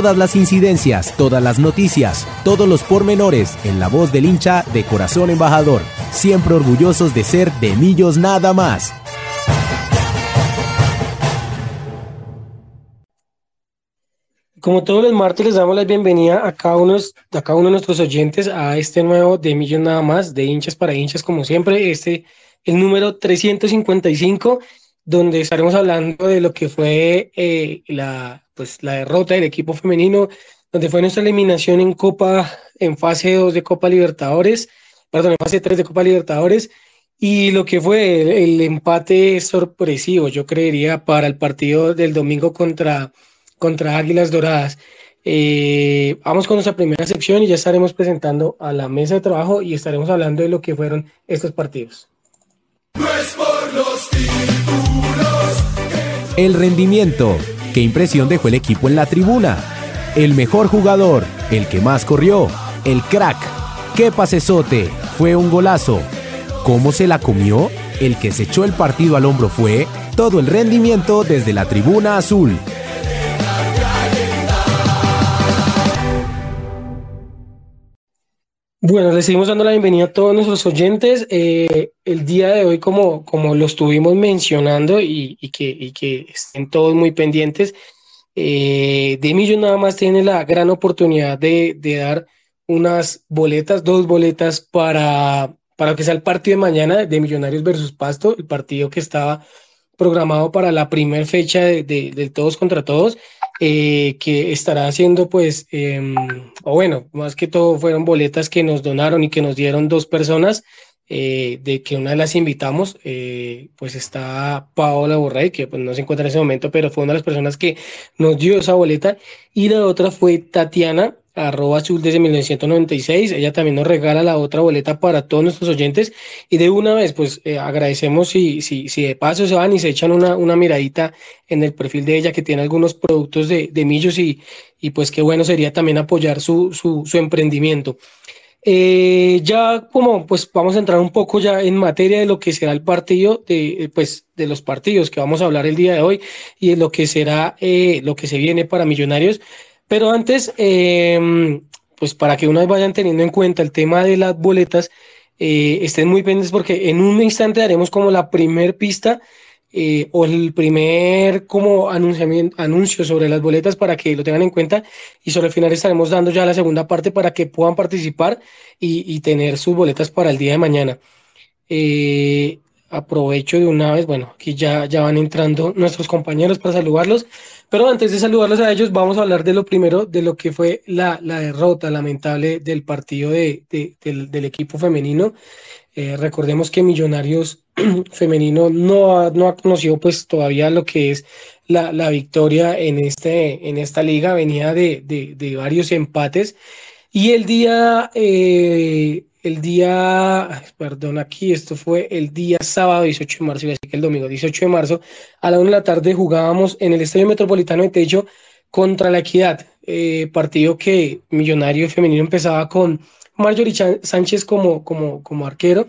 Todas las incidencias, todas las noticias, todos los pormenores en la voz del hincha de corazón embajador. Siempre orgullosos de ser de Millos nada más. Como todos los martes, les damos la bienvenida a cada uno, a cada uno de nuestros oyentes a este nuevo de Millos Nada Más, de hinchas para hinchas, como siempre, este, el número 355, donde estaremos hablando de lo que fue eh, la pues la derrota del equipo femenino, donde fue nuestra eliminación en Copa, en fase 2 de Copa Libertadores, perdón, en fase 3 de Copa Libertadores, y lo que fue el, empate sorpresivo, yo creería, para el partido del domingo contra, contra Águilas Doradas. Eh, vamos con nuestra primera sección y ya estaremos presentando a la mesa de trabajo y estaremos hablando de lo que fueron estos partidos. El rendimiento ¿Qué impresión dejó el equipo en la tribuna? El mejor jugador, el que más corrió, el crack. ¿Qué pasesote? Fue un golazo. ¿Cómo se la comió? El que se echó el partido al hombro fue todo el rendimiento desde la tribuna azul. Bueno, le seguimos dando la bienvenida a todos nuestros oyentes. Eh, el día de hoy, como, como lo estuvimos mencionando y, que, que, estén todos muy pendientes, eh, Demillo nada más tiene la gran oportunidad de, dar unas boletas, dos boletas para, para que sea el partido de mañana de Millonarios versus Pasto, el partido que estaba programado para la primera fecha de Todos contra Todos. Eh, que estará haciendo pues, em, o bueno, más que todo fueron boletas que nos donaron y que nos dieron dos personas, eh, de que una de las invitamos, eh, pues está Paola Borrey, que pues, no se encuentra en ese momento, pero fue una de las personas que nos dio esa boleta, y la otra fue Tatiana, arroba azul desde 1996. Ella también nos regala la otra boleta para todos nuestros oyentes. Y de una vez, pues eh, agradecemos si, si, si de paso se van y se echan una, una miradita en el perfil de ella que tiene algunos productos de, de millos y, y pues qué bueno sería también apoyar su, su, su emprendimiento. Eh, ya como pues vamos a entrar un poco ya en materia de lo que será el partido, de, pues de los partidos que vamos a hablar el día de hoy y de lo que será eh, lo que se viene para Millonarios. Pero antes, em, pues para que uno vayan teniendo en cuenta el tema de las boletas, eh, estén muy pendientes porque en un instante daremos como la primer pista eh, o el primer como anuncio sobre las boletas para que lo tengan en cuenta y sobre el final estaremos dando ya la segunda parte para que puedan participar y, tener sus boletas para el día de mañana. Eh, aprovecho de una vez, bueno, aquí ya, ya van entrando nuestros compañeros para saludarlos. Pero antes de saludarlos a ellos, vamos a hablar de lo primero, de lo que fue la, la derrota lamentable del partido de, del, equipo femenino. Eh, recordemos que Millonarios femenino no ha, no ha conocido pues todavía lo que es la, la victoria en, este, en esta liga, venía de, de varios empates. Y el día eh, el día, perdón, aquí esto fue el día sábado 18 de marzo, así que el domingo 18 de marzo, a la una de la tarde jugábamos en el Estadio Metropolitano de Techo contra la Equidad, eh, partido que Millonario Femenino empezaba con Marjorie Sánchez como, como, como arquero.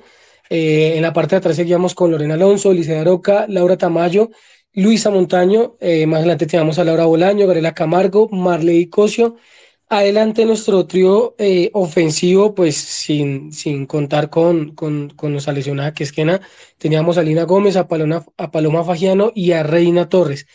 Eh, en la parte de atrás seguíamos con Lorena Alonso, Licea Roca, Laura Tamayo, Luisa Montaño, eh, más adelante teníamos a Laura Bolaño, Gabriela Camargo, Marley Cosio, adelante nuestro trío eh, ofensivo, pues sin, sin contar con, con, con que es Kena, teníamos a Lina Gómez, a Paloma, a Paloma Fagiano y a Reina Torres.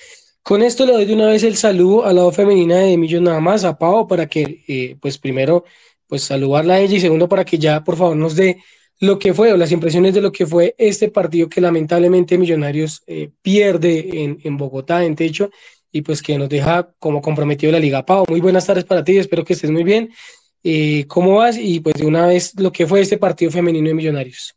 Con esto le doy de una vez el saludo al lado femenina de Millos nada más, a Pau, para que, eh, pues primero, pues saludarla a ella y segundo, para que ya, por favor, nos dé lo que fue o las impresiones de lo que fue este partido que lamentablemente Millonarios eh, pierde en, en Bogotá, en techo, y pues que nos deja como comprometido la Liga. Pau, muy buenas tardes para ti, espero que estés muy bien. Eh, ¿Cómo vas? Y pues de una vez lo que fue este partido femenino de Millonarios.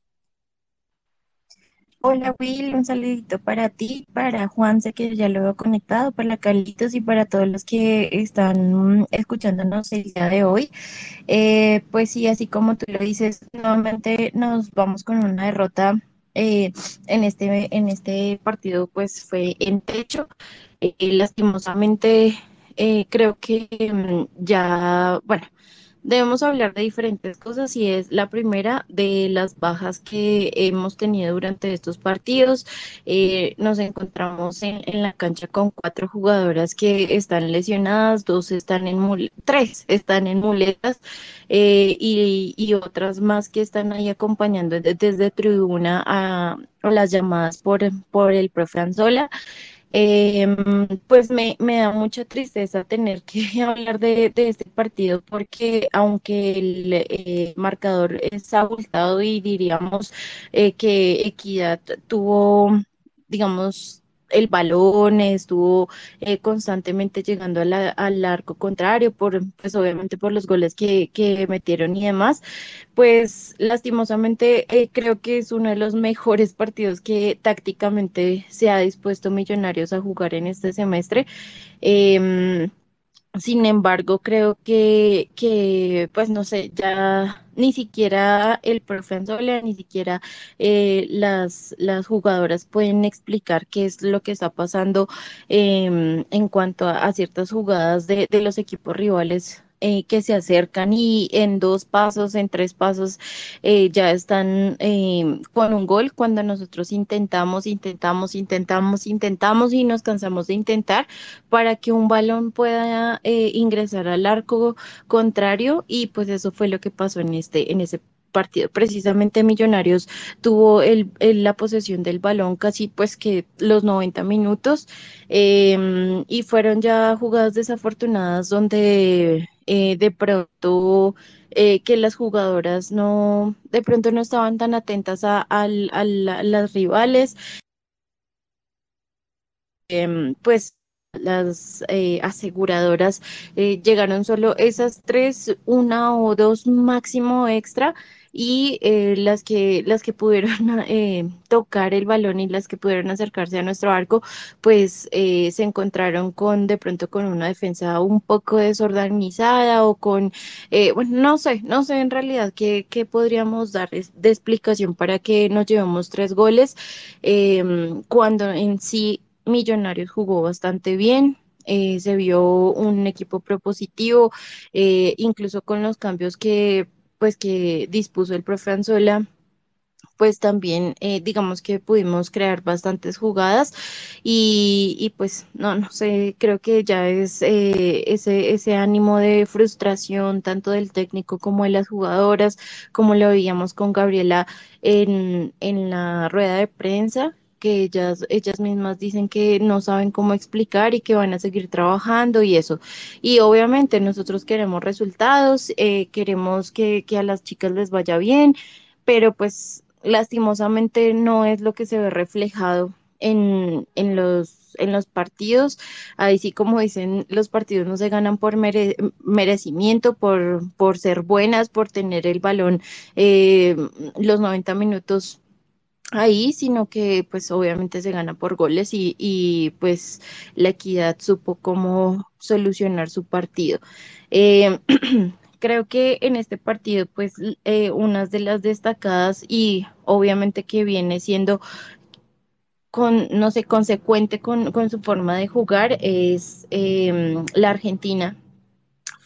Hola Will, un saludito para ti, para Juanse que ya lo he conectado, para Carlitos y para todos los que están escuchándonos el día de hoy. Eh, pues sí, así como tú lo dices, nuevamente nos vamos con una derrota eh, en, este, en este partido, pues fue en techo. Eh, lastimosamente, eh, creo que mm, ya, bueno, debemos hablar de diferentes cosas y es la primera de las bajas que hemos tenido durante estos partidos. Eh, nos encontramos en, la cancha con cuatro jugadoras que están lesionadas, dos están en tres están en muletas y, y, otras más que están ahí acompañando desde, tribuna a, las llamadas por, por el profe Anzola. Em, pues me, da mucha tristeza tener que hablar de, este partido porque aunque el eh, marcador es abultado y diríamos eh, que Equidad tuvo, digamos, el balón, estuvo eh, constantemente llegando al arco contrario, por, pues obviamente por los goles que, que metieron y demás, pues lastimosamente eh, creo que es uno de los mejores partidos que tácticamente se ha dispuesto Millonarios a jugar en este semestre. Em, sin embargo, creo que, que, pues no sé, ya ni siquiera el profe ni siquiera eh, las, las jugadoras pueden explicar qué es lo que está pasando em, en cuanto a, ciertas jugadas de, de los equipos rivales eh, que se acercan y en dos pasos, en tres pasos, eh, ya están eh, con un gol. Cuando nosotros intentamos, intentamos, intentamos, intentamos y nos cansamos de intentar para que un balón pueda ingresar al arco contrario. Y pues eso fue lo que pasó en este, en ese partido. Precisamente Millonarios tuvo el, la posesión del balón casi pues que los 90 minutos em, y fueron ya jugadas desafortunadas donde eh, de pronto eh, que las jugadoras no, de pronto no estaban tan atentas a, las rivales. Em, pues las eh, aseguradoras llegaron solo esas tres, una o dos máximo extra y eh, las, que, las que pudieron eh, tocar el balón y las que pudieron acercarse a nuestro arco, pues eh, se encontraron con de pronto con una defensa un poco desorganizada o con, bueno, no sé, no sé en realidad qué, qué podríamos dar de explicación para que nos llevemos tres goles. Em, cuando en sí Millonarios jugó bastante bien, se vio un equipo propositivo, incluso con los cambios que pues que dispuso el profe Anzola pues también eh, digamos que pudimos crear bastantes jugadas y, pues no, no sé, creo que ya es eh, ese, ese ánimo de frustración tanto del técnico como de las jugadoras, como lo veíamos con Gabriela en, en la rueda de prensa, que ellas, ellas mismas dicen que no saben cómo explicar y que van a seguir trabajando y eso. Y obviamente nosotros queremos resultados, eh, queremos que, que a las chicas les vaya bien, pero pues lastimosamente no es lo que se ve reflejado en, en los en los partidos, ahí sí como dicen, los partidos no se ganan por merecimiento, por, por ser buenas, por tener el balón eh, los 90 minutos ahí, sino que pues obviamente se gana por goles y, y pues la equidad supo cómo solucionar su partido. Eh, creo que en este partido pues eh, una de las destacadas y obviamente que viene siendo con, no sé, consecuente con, con su forma de jugar es em, la Argentina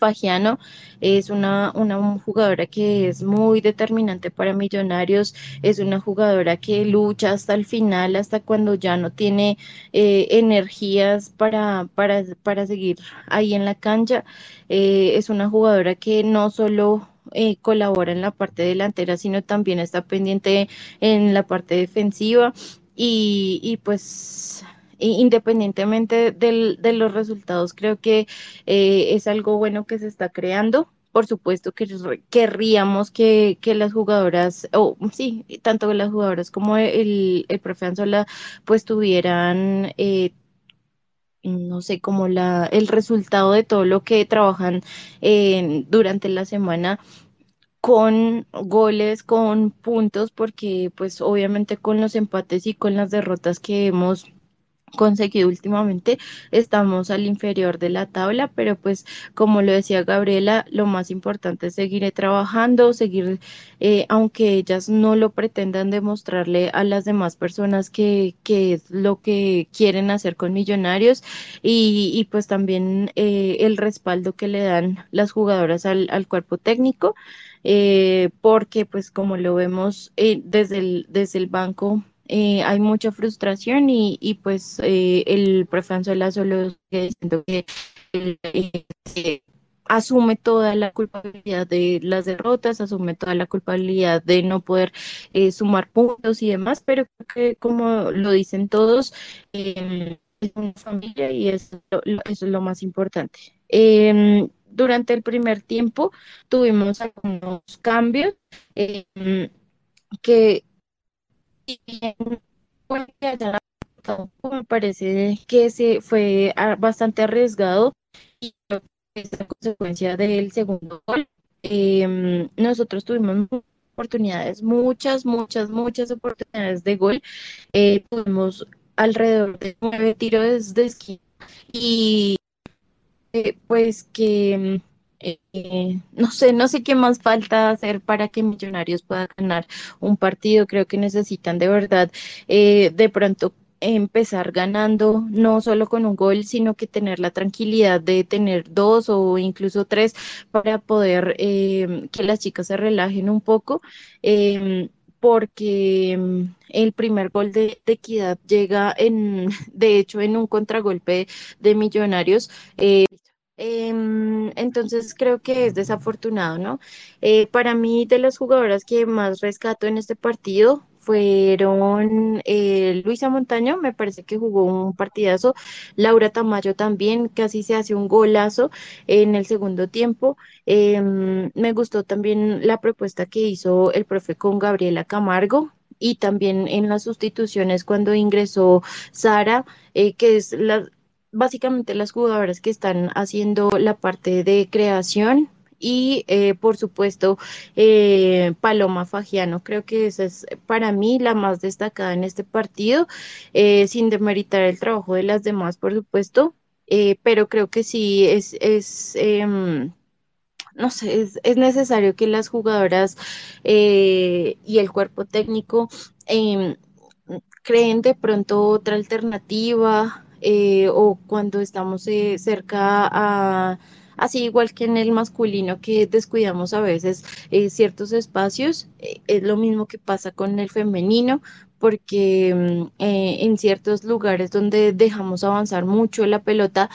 Fagiano es una, una jugadora que es muy determinante para Millonarios, es una jugadora que lucha hasta el final, hasta cuando ya no tiene eh, energías para, para, para, seguir ahí en la cancha. Eh, es una jugadora que no solo eh, colabora en la parte delantera, sino también está pendiente en la parte defensiva y, y pues independientemente del, de los resultados, creo que eh, es algo bueno que se está creando. Por supuesto que querríamos que, que las jugadoras, o sí, tanto las jugadoras como el, el profe Anzola, pues tuvieran eh, no sé, como la, el resultado de todo lo que trabajan durante la semana con goles, con puntos, porque pues obviamente con los empates y con las derrotas que hemos conseguido últimamente, estamos al inferior de la tabla, pero pues como lo decía Gabriela, lo más importante es seguir trabajando, seguir, eh, aunque ellas no lo pretendan demostrarle a las demás personas que, que es lo que quieren hacer con Millonarios y, y pues también eh, el respaldo que le dan las jugadoras al, al cuerpo técnico. Eh, porque pues como lo vemos desde, el, desde el banco eh, hay mucha frustración y, y pues eh, el Prefanzola solo sigue diciendo que eh, asume toda la culpabilidad de las derrotas, asume toda la culpabilidad de no poder eh, sumar puntos y demás, pero que como lo dicen todos, es una familia y eso, eso es lo más importante. Em, durante el primer tiempo tuvimos algunos cambios em, que me parece que se fue bastante arriesgado y es la consecuencia del segundo gol. Em, nosotros tuvimos oportunidades, muchas, muchas, muchas oportunidades de gol. Eh, tuvimos alrededor de nueve tiros de esquina y eh, pues que eh, no sé, no sé qué más falta hacer para que Millonarios pueda ganar un partido. Creo que necesitan de verdad eh, de pronto empezar ganando, no solo con un gol, sino que tener la tranquilidad de tener dos o incluso tres para poder eh, que las chicas se relajen un poco. Em, porque mm, el primer gol de, Equidad llega en, de hecho, en un contragolpe de Millonarios. Em, entonces creo que es desafortunado, ¿no? Eh, para mí, de las jugadoras que más rescato en este partido fueron eh, Luisa Montaño, me parece que jugó un partidazo, Laura Tamayo también, casi se hace un golazo en el segundo tiempo. Em, me gustó también la propuesta que hizo el profe con Gabriela Camargo, y también en las sustituciones cuando ingresó Sara, eh, que es la, básicamente las jugadoras que están haciendo la parte de creación y eh, por supuesto eh, Paloma Fagiano. Creo que esa es para mí la más destacada en este partido, eh, sin demeritar el trabajo de las demás, por supuesto, pero creo que sí es... es em, no sé, es, es, necesario que las jugadoras y el cuerpo técnico em, creen de pronto otra alternativa, eh, o cuando estamos eh, cerca a, así igual que en el masculino que descuidamos a veces eh, ciertos espacios, es lo mismo que pasa con el femenino porque mm, en ciertos lugares donde dejamos avanzar mucho la pelota,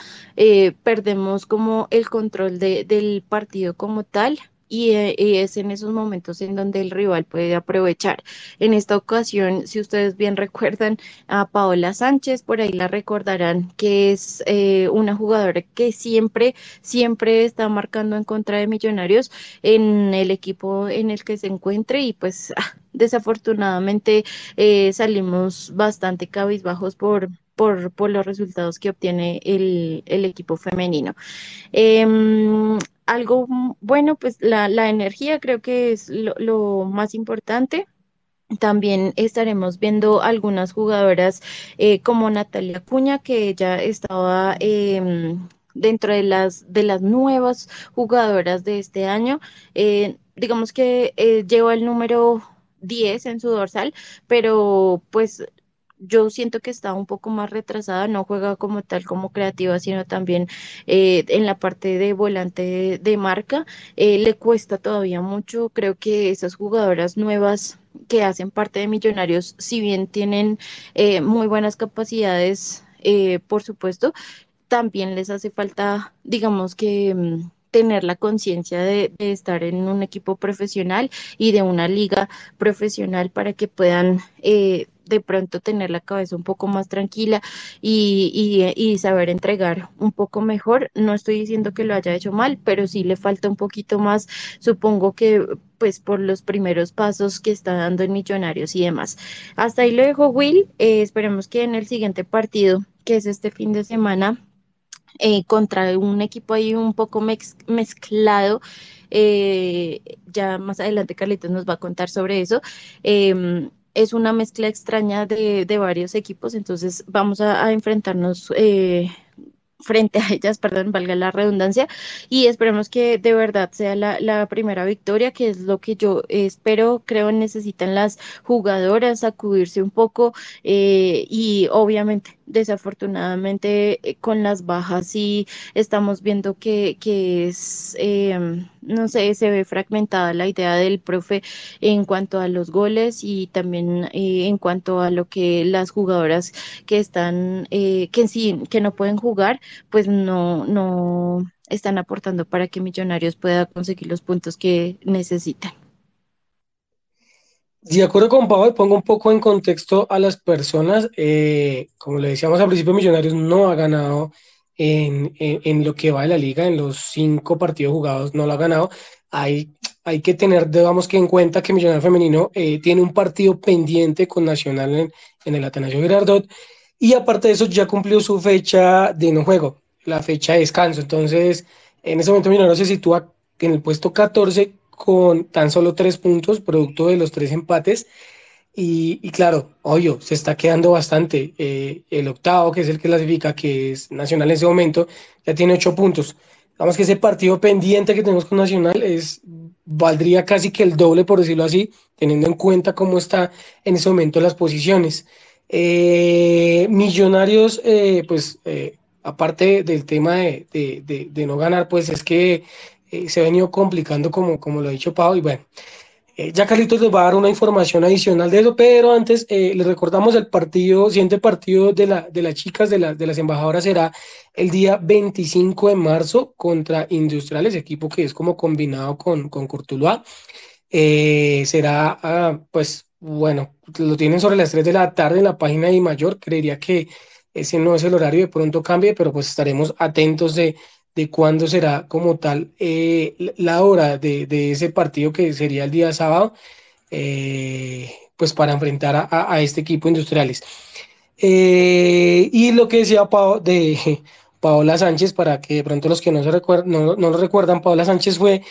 perdemos como el control de, del partido como tal eh, y, es en esos momentos en donde el rival puede aprovechar. En esta ocasión, si ustedes bien recuerdan a Paola Sánchez, por ahí la recordarán que es eh, una jugadora que siempre, siempre está marcando en contra de Millonarios en el equipo en el que se encuentre y pues ah, desafortunadamente eh, salimos bastante cabizbajos por, por, por, los resultados que obtiene el, el equipo femenino. Em, algo bueno, pues la, energía creo que es lo, más importante. También estaremos viendo algunas jugadoras eh, como Natalia Cuña, que ya estaba em, dentro de las, de las nuevas jugadoras de este año. Eh, digamos que eh, lleva el número 10 en su dorsal, pero pues yo siento que está un poco más retrasada, no juega como tal como creativa, sino también eh, en la parte de volante de, marca. Eh, le cuesta todavía mucho, creo que esas jugadoras nuevas que hacen parte de Millonarios, si bien tienen eh, muy buenas capacidades, por supuesto, también les hace falta, digamos que mm, tener la conciencia de, estar en un equipo profesional y de una liga profesional para que puedan eh, de pronto tener la cabeza un poco más tranquila y, y, saber entregar un poco mejor. No estoy diciendo que lo haya hecho mal, pero sí le falta un poquito más, supongo que pues por los primeros pasos que está dando en Millonarios y demás. Hasta ahí lo dejo Will, eh, esperemos que en el siguiente partido, que es este fin de semana, eh, contra un equipo ahí un poco mezclado. Eh, ya más adelante Carlitos nos va a contar sobre eso. Em, es una mezcla extraña de, varios equipos, entonces vamos a, enfrentarnos eh, frente a ellas, perdón, valga la redundancia, y esperemos que de verdad sea la, primera victoria, que es lo que yo espero, creo necesitan las jugadoras sacudirse un poco eh, y obviamente desafortunadamente eh, con las bajas sí estamos viendo que, que es, em, no sé, se ve fragmentada la idea del profe en cuanto a los goles y también eh, en cuanto a lo que las jugadoras que están, eh, que sí, que no pueden jugar, pues no, no están aportando para que Millonarios pueda conseguir los puntos que necesitan. De acuerdo con Pablo, pongo un poco en contexto a las personas. Eh, como le decíamos al principio, Millonarios no ha ganado en, en, lo que va de la liga, en los cinco partidos jugados no lo ha ganado. Hay, hay que tener, digamos que en cuenta que Millonario Femenino eh, tiene un partido pendiente con Nacional en, en, el Atanasio Girardot y aparte de eso ya cumplió su fecha de no juego, la fecha de descanso. Entonces, en ese momento Millonario se sitúa en el puesto 14 con tan solo tres puntos, producto de los tres empates. Y, claro, obvio, se está quedando bastante. Eh, el octavo, que es el que clasifica, que es Nacional en ese momento, ya tiene ocho puntos. Vamos que ese partido pendiente que tenemos con Nacional es, valdría casi que el doble, por decirlo así, teniendo en cuenta cómo está en ese momento las posiciones. Eh, millonarios, eh, pues, aparte del tema de, de, no ganar, pues es que eh, se ha venido complicando como, como lo ha dicho Pau y bueno, eh, ya Carlitos les va a dar una información adicional de eso, pero antes eh, les recordamos el partido, siguiente partido de, la, de las chicas, de, la, de las embajadoras será el día 25 de marzo contra Industriales, equipo que es como combinado con, con será, ah, pues, bueno, lo tienen sobre las 3 de la tarde en la página de Mayor, creería que ese no es el horario, de pronto cambie, pero pues estaremos atentos de de cuándo será como tal eh, la hora de, ese partido que sería el día sábado, eh, pues para enfrentar a, este equipo industriales. Eh, y lo que decía de Paola Sánchez, para que de pronto los que no, se recuerdan, no, lo recuerdan, Paola Sánchez fue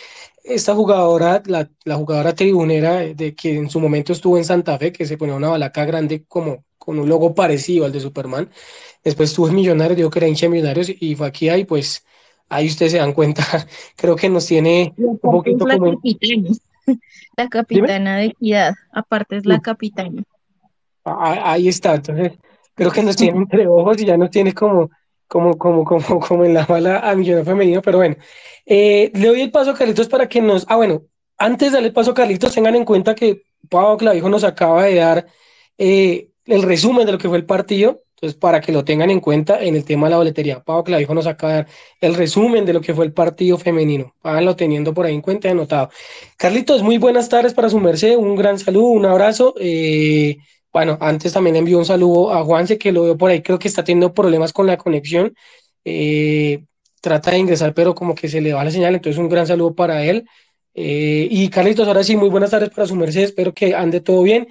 esta jugadora, la, jugadora tribunera de que en su momento estuvo en Santa Fe, que se ponía una balaca grande como con un logo parecido al de Superman. Después estuvo en Millonarios, digo que era hincha de Millonarios y fue aquí ahí, pues ahí ustedes se dan cuenta, creo que nos tiene un poquito la como... Capitana, la capitana de equidad, aparte es la capitana. Ahí está, entonces creo que nos tiene entre ojos y ya nos tiene como, como, como, como, como en la bala a Millón Femenino, pero bueno, eh, le doy el paso a Carlitos para que nos, ah bueno, antes de darle el paso a Carlitos, tengan en cuenta que Pablo Clavijo nos acaba de dar eh, el resumen de lo que fue el partido, entonces, para que lo tengan en cuenta en el tema de la boletería, Pau Clavijo nos acaba de dar el resumen de lo que fue el partido femenino. Háganlo teniendo por ahí en cuenta y anotado. Carlitos, muy buenas tardes para su merced. Un gran saludo, un abrazo. Eh, bueno, antes también envío un saludo a Juanse, que lo veo por ahí, creo que está teniendo problemas con la conexión. Eh, trata de ingresar, pero como que se le va la señal, entonces un gran saludo para él. Eh, y Carlitos, ahora sí, muy buenas tardes para su merced, espero que ande todo bien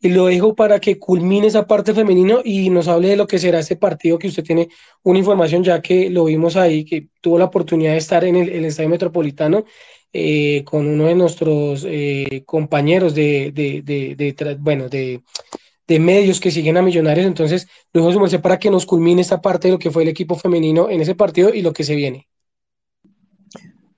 y lo dejo para que culmine esa parte femenino y nos hable de lo que será este partido, que usted tiene una información ya que lo vimos ahí, que tuvo la oportunidad de estar en el, Estadio Metropolitano eh, con uno de nuestros eh, compañeros de, de, de, bueno, de, medios que siguen a Millonarios. Entonces, lo dejo su para que nos culmine esta parte de lo que fue el equipo femenino en ese partido y lo que se viene.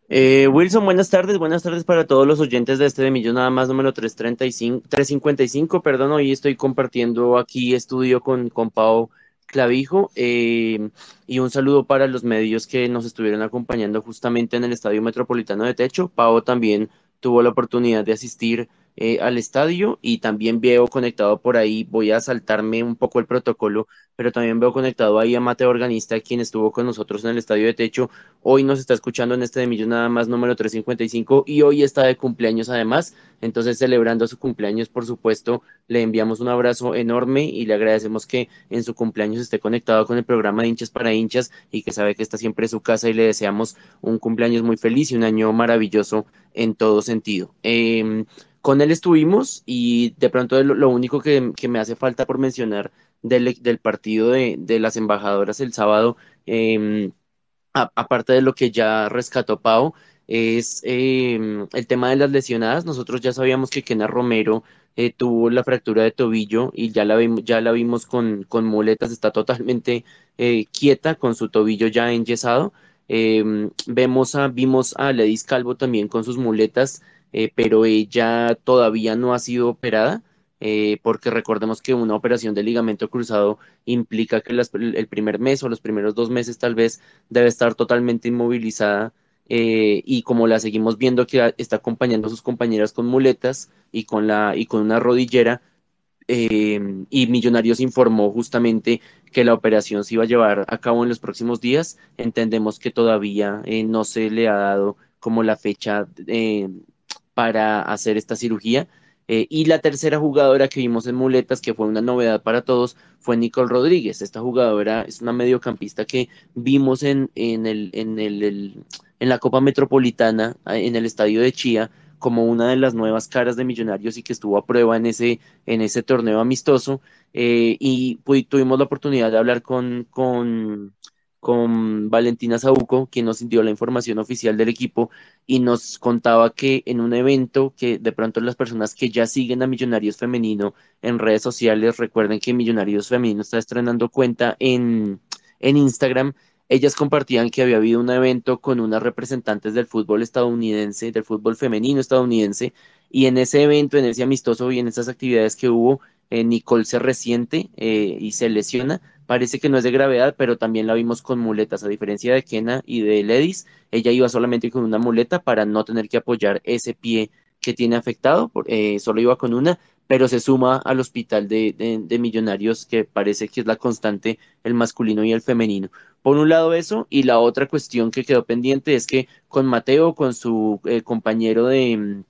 Eh, Wilson, buenas tardes, buenas tardes para todos los oyentes de este de Millón Nada más número 335, 355, perdón, hoy estoy compartiendo aquí estudio con, con Pau Clavijo eh, y un saludo para los medios que nos estuvieron acompañando justamente en el Estadio Metropolitano de Techo. Pau también tuvo la oportunidad de asistir eh, al estadio y también veo conectado por ahí, voy a saltarme un poco el protocolo, pero también veo conectado ahí a Mateo Organista, quien estuvo con nosotros en el estadio de techo. Hoy nos está escuchando en este de Millón nada más número 355 y hoy está de cumpleaños además. Entonces, celebrando su cumpleaños, por supuesto, le enviamos un abrazo enorme y le agradecemos que en su cumpleaños esté conectado con el programa de hinchas para hinchas y que sabe que está siempre su casa y le deseamos un cumpleaños muy feliz y un año maravilloso en todo sentido. Eh, con él estuvimos y de pronto lo, único que, me hace falta por mencionar del, partido de, las embajadoras el sábado, em, aparte de lo que ya rescató Pau, es em, el tema de las lesionadas. Nosotros ya sabíamos que Kena Romero eh, tuvo la fractura de tobillo y ya la, vimos, ya la vimos con, con muletas, está totalmente eh, quieta con su tobillo ya enyesado. Em, vemos a, vimos a Ledis Calvo también con sus muletas eh, pero ella todavía no ha sido operada, eh, porque recordemos que una operación de ligamento cruzado implica que el primer mes o los primeros dos meses tal vez debe estar totalmente inmovilizada. Eh, y como la seguimos viendo que está acompañando a sus compañeras con muletas y con, la, y con una rodillera, y Millonarios informó justamente que la operación se iba a llevar a cabo en los próximos días. Entendemos que todavía no se le ha dado como la fecha para hacer esta cirugía. Eh, y la tercera jugadora que vimos en muletas, que fue una novedad para todos, fue Nicole Rodríguez. Esta jugadora es una mediocampista que vimos en, en, el, en, el, en la Copa Metropolitana, en el estadio de Chía, como una de las nuevas caras de Millonarios y que estuvo a prueba en ese, en ese torneo amistoso. Eh, y tuvimos la oportunidad de hablar con, con con Valentina Sauco, quien nos dio la información oficial del equipo y nos contaba que en un evento que de pronto las personas que ya siguen a Millonarios Femenino en redes sociales, recuerden que Millonarios Femenino está estrenando cuenta en, en Instagram, ellas compartían que había habido un evento con unas representantes del fútbol estadounidense, del fútbol femenino estadounidense, y en ese evento, en ese amistoso y en esas actividades que hubo, eh, Nicole se resiente eh, y se lesiona, Parece que no es de gravedad, pero también la vimos con muletas. A diferencia de Kena y de Ledis, ella iba solamente con una muleta para no tener que apoyar ese pie que tiene afectado. Eh, solo iba con una, pero se suma al hospital de, millonarios que parece que es la constante, el masculino y el femenino. Por un lado eso, y la otra cuestión que quedó pendiente es que con Mateo, con su eh, compañero de,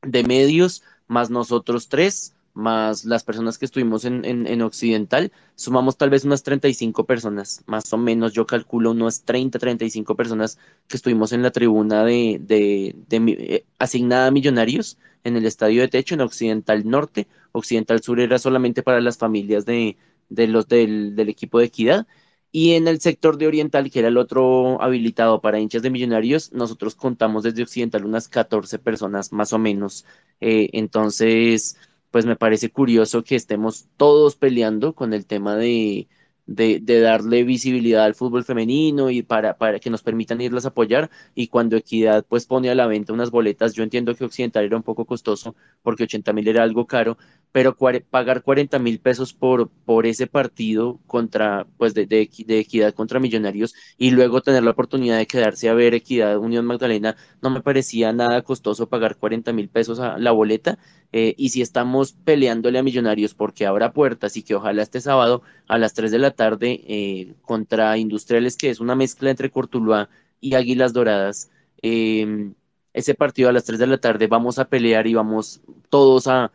de medios, más nosotros tres, más las personas que estuvimos en, en, Occidental, sumamos tal vez unas 35 personas, más o menos yo calculo unas 30, 35 personas que estuvimos en la tribuna de, de, eh, asignada a millonarios en el estadio de techo en Occidental Norte, Occidental Sur era solamente para las familias de, los del, del equipo de equidad. Y en el sector de Oriental, que era el otro habilitado para hinchas de millonarios, nosotros contamos desde Occidental unas 14 personas más o menos. Eh, entonces, pues me parece curioso que estemos todos peleando con el tema de, de, darle visibilidad al fútbol femenino y para, para que nos permitan irlas a apoyar. Y cuando Equidad pues pone a la venta unas boletas, yo entiendo que Occidental era un poco costoso porque 80 mil era algo caro, pero pagar 40 mil pesos por, por ese partido contra, pues de, de, Equidad contra Millonarios y luego tener la oportunidad de quedarse a ver Equidad Unión Magdalena, no me parecía nada costoso pagar 40 mil pesos a la boleta. Eh, y si estamos peleándole a Millonarios porque habrá puertas y que ojalá este sábado a las 3 de la tarde eh, contra Industriales, que es una mezcla entre Cortuluá y Águilas Doradas, em, ese partido a las 3 de la tarde vamos a pelear y vamos todos a,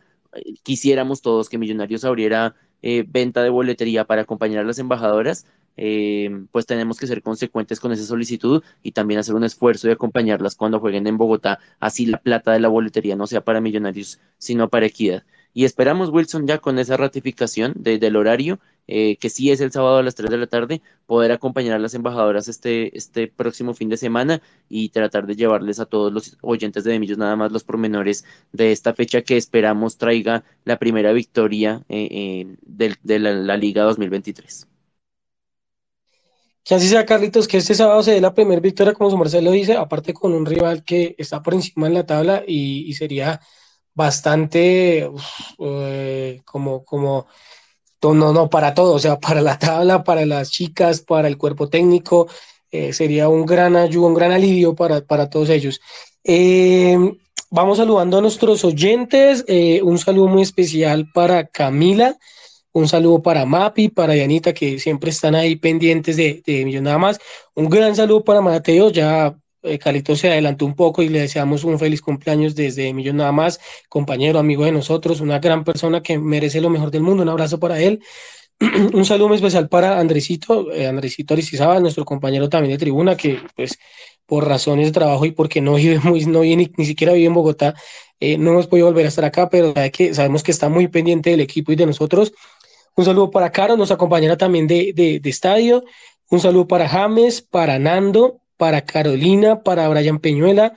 quisiéramos todos que Millonarios abriera eh, venta de boletería para acompañar a las embajadoras, eh, pues tenemos que ser consecuentes con esa solicitud y también hacer un esfuerzo de acompañarlas cuando jueguen en Bogotá, así la plata de la boletería no sea para Millonarios, sino para Equidad. Y esperamos, Wilson, ya con esa ratificación del horario, eh, que sí es el sábado a las 3 de la tarde, poder acompañar a las embajadoras este, este próximo fin de semana y tratar de llevarles a todos los oyentes de Millos nada más los pormenores de esta fecha que esperamos traiga la primera victoria eh, de, la, Liga 2023. que así sea, Carlitos, que este sábado se dé la primera victoria, como su Marcelo dice, aparte con un rival que está por encima en la tabla y, sería bastante eh, como, como, no, no, para todo, o sea, para la tabla, para las chicas, para el cuerpo técnico, eh, sería un gran ayuda, un gran alivio para, para todos ellos. Eh, vamos saludando a nuestros oyentes, un saludo muy especial para Camila. Un saludo para Mapi, para Yanita, que siempre están ahí pendientes de, de Nada más. Un gran saludo para Mateo, ya eh, Calito se adelantó un poco y le deseamos un feliz cumpleaños desde Millón Nada más, compañero, amigo de nosotros, una gran persona que merece lo mejor del mundo. Un abrazo para él. un saludo muy especial para Andresito, eh, Andresito Aristizaba, nuestro compañero también de tribuna, que pues por razones de trabajo y porque no vive muy, no vive ni, ni siquiera vive en Bogotá, eh, no hemos podido volver a estar acá, pero que sabemos que está muy pendiente del equipo y de nosotros. Un saludo para Caro, nos acompañará también de, de, estadio. Un saludo para James, para Nando, para Carolina, para Brian Peñuela,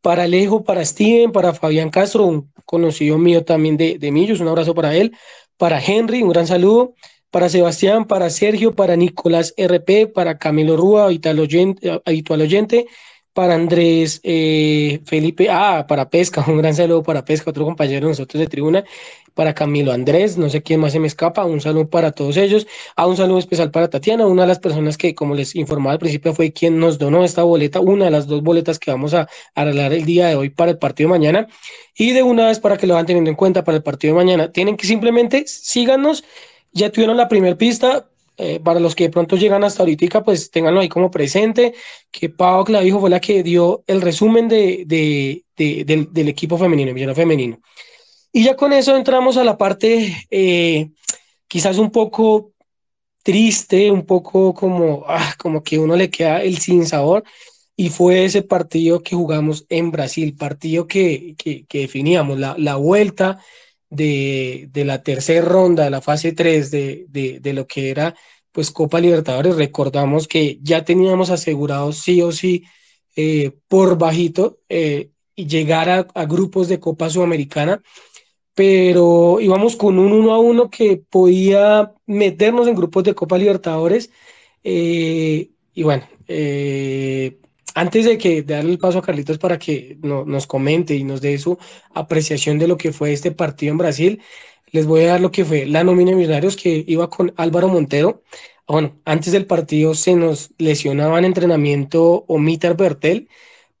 para Alejo, para Steven, para Fabián Castro, un conocido mío también de, Millos, un abrazo para él, para Henry, un gran saludo, para Sebastián, para Sergio, para Nicolás RP, para Camilo Rúa, habitual oyente para Andrés eh, Felipe, ah, para Pesca, un gran saludo para Pesca, otro compañero de nosotros de tribuna, para Camilo Andrés, no sé quién más se me escapa, un saludo para todos ellos, a ah, un saludo especial para Tatiana, una de las personas que, como les informaba al principio, fue quien nos donó esta boleta, una de las dos boletas que vamos a arreglar el día de hoy para el partido de mañana, y de una vez para que lo van teniendo en cuenta para el partido de mañana, tienen que simplemente síganos, ya tuvieron la primera pista, eh, para los que de pronto llegan hasta ahorita, pues ténganlo ahí como presente, que Pau Clavijo fue la que dio el resumen de, del, equipo femenino, Millona Femenino. Y ya con eso entramos a la parte eh, quizás un poco triste, un poco como, ah, como que uno le queda el sin sabor, y fue ese partido que jugamos en Brasil, partido que, que, definíamos, la, la vuelta de, la tercera ronda, de la fase 3 de, de, lo que era pues Copa Libertadores, recordamos que ya teníamos asegurado sí o sí eh, por bajito eh, y llegar a, grupos de Copa Sudamericana, pero íbamos con un uno a uno que podía meternos en grupos de Copa Libertadores eh, y bueno, antes de que darle el paso a Carlitos para que nos comente y nos dé su apreciación de lo que fue este partido en Brasil, les voy a dar lo que fue la nómina de Millonarios que iba con Álvaro Montero. Bueno, antes del partido se nos lesionaba en entrenamiento Omitar Bertel,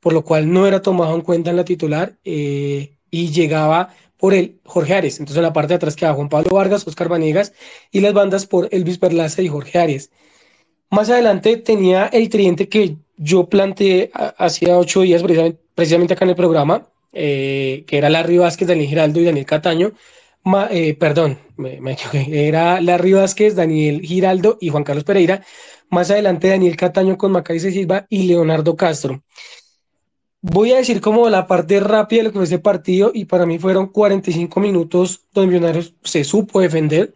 por lo cual no era tomado en cuenta en la titular eh, y llegaba por el Jorge Arias. Entonces en la parte de atrás quedaba Juan Pablo Vargas, Oscar Vanegas y las bandas por Elvis Perlaza y Jorge Arias. Más adelante tenía el tridente que yo planteé hacía ocho días, precisamente, acá en el programa, eh, que era Larry Vázquez, Daniel Giraldo y Daniel Cataño. Eh, perdón, me, era Larry Vázquez, Daniel Giraldo y Juan Carlos Pereira. Más adelante Daniel Cataño con Macarice Silva y Leonardo Castro. Voy a decir como la parte rápida de lo que fue este partido y para mí fueron 45 minutos donde Millonarios se supo defender,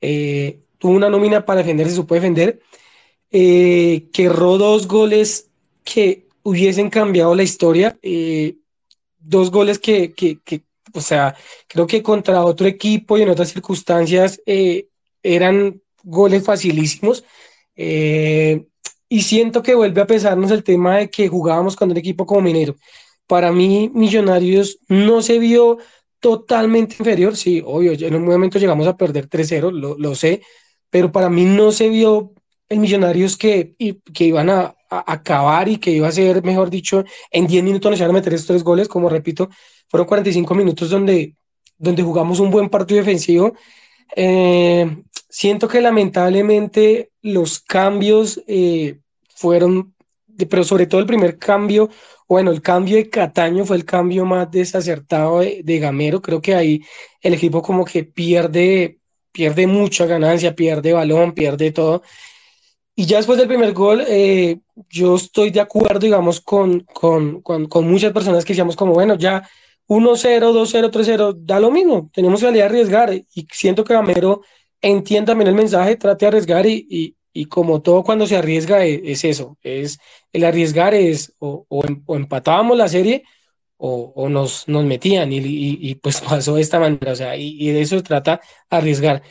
eh, tuvo una nómina para defender, se supo defender eh, que erró dos goles que hubiesen cambiado la historia, eh, dos goles que, que, o sea, creo que contra otro equipo y en otras circunstancias eh, eran goles facilísimos. y siento que vuelve a pesarnos el tema de que jugábamos con un equipo como Minero. Para mí, Millonarios no se vio totalmente inferior, sí, obvio, en un momento llegamos a perder 3-0, lo, lo, sé, pero para mí no se vio el Millonarios que, que iban a, acabar y que iba a ser, mejor dicho, en 10 minutos nos iban a meter estos tres goles, como repito, fueron 45 minutos donde, donde jugamos un buen partido defensivo. Eh, siento que lamentablemente los cambios eh, fueron, pero sobre todo el primer cambio, bueno, el cambio de Cataño fue el cambio más desacertado de, de Gamero, creo que ahí el equipo como que pierde, pierde mucha ganancia, pierde balón, pierde todo. Y ya después del primer gol, eh, yo estoy de acuerdo, digamos, con, con, con, con muchas personas que decíamos como, bueno, ya 1-0, 2-0, 3-0, da lo mismo, tenemos que salir a arriesgar. Y siento que Gamero entienda también el mensaje, trate de arriesgar y, y, y como todo cuando se arriesga e, es, eso, es el arriesgar es o, o, em, empatábamos la serie o, o nos, nos metían y, y, pues pasó de esta manera, o sea, y, de eso se trata arriesgar.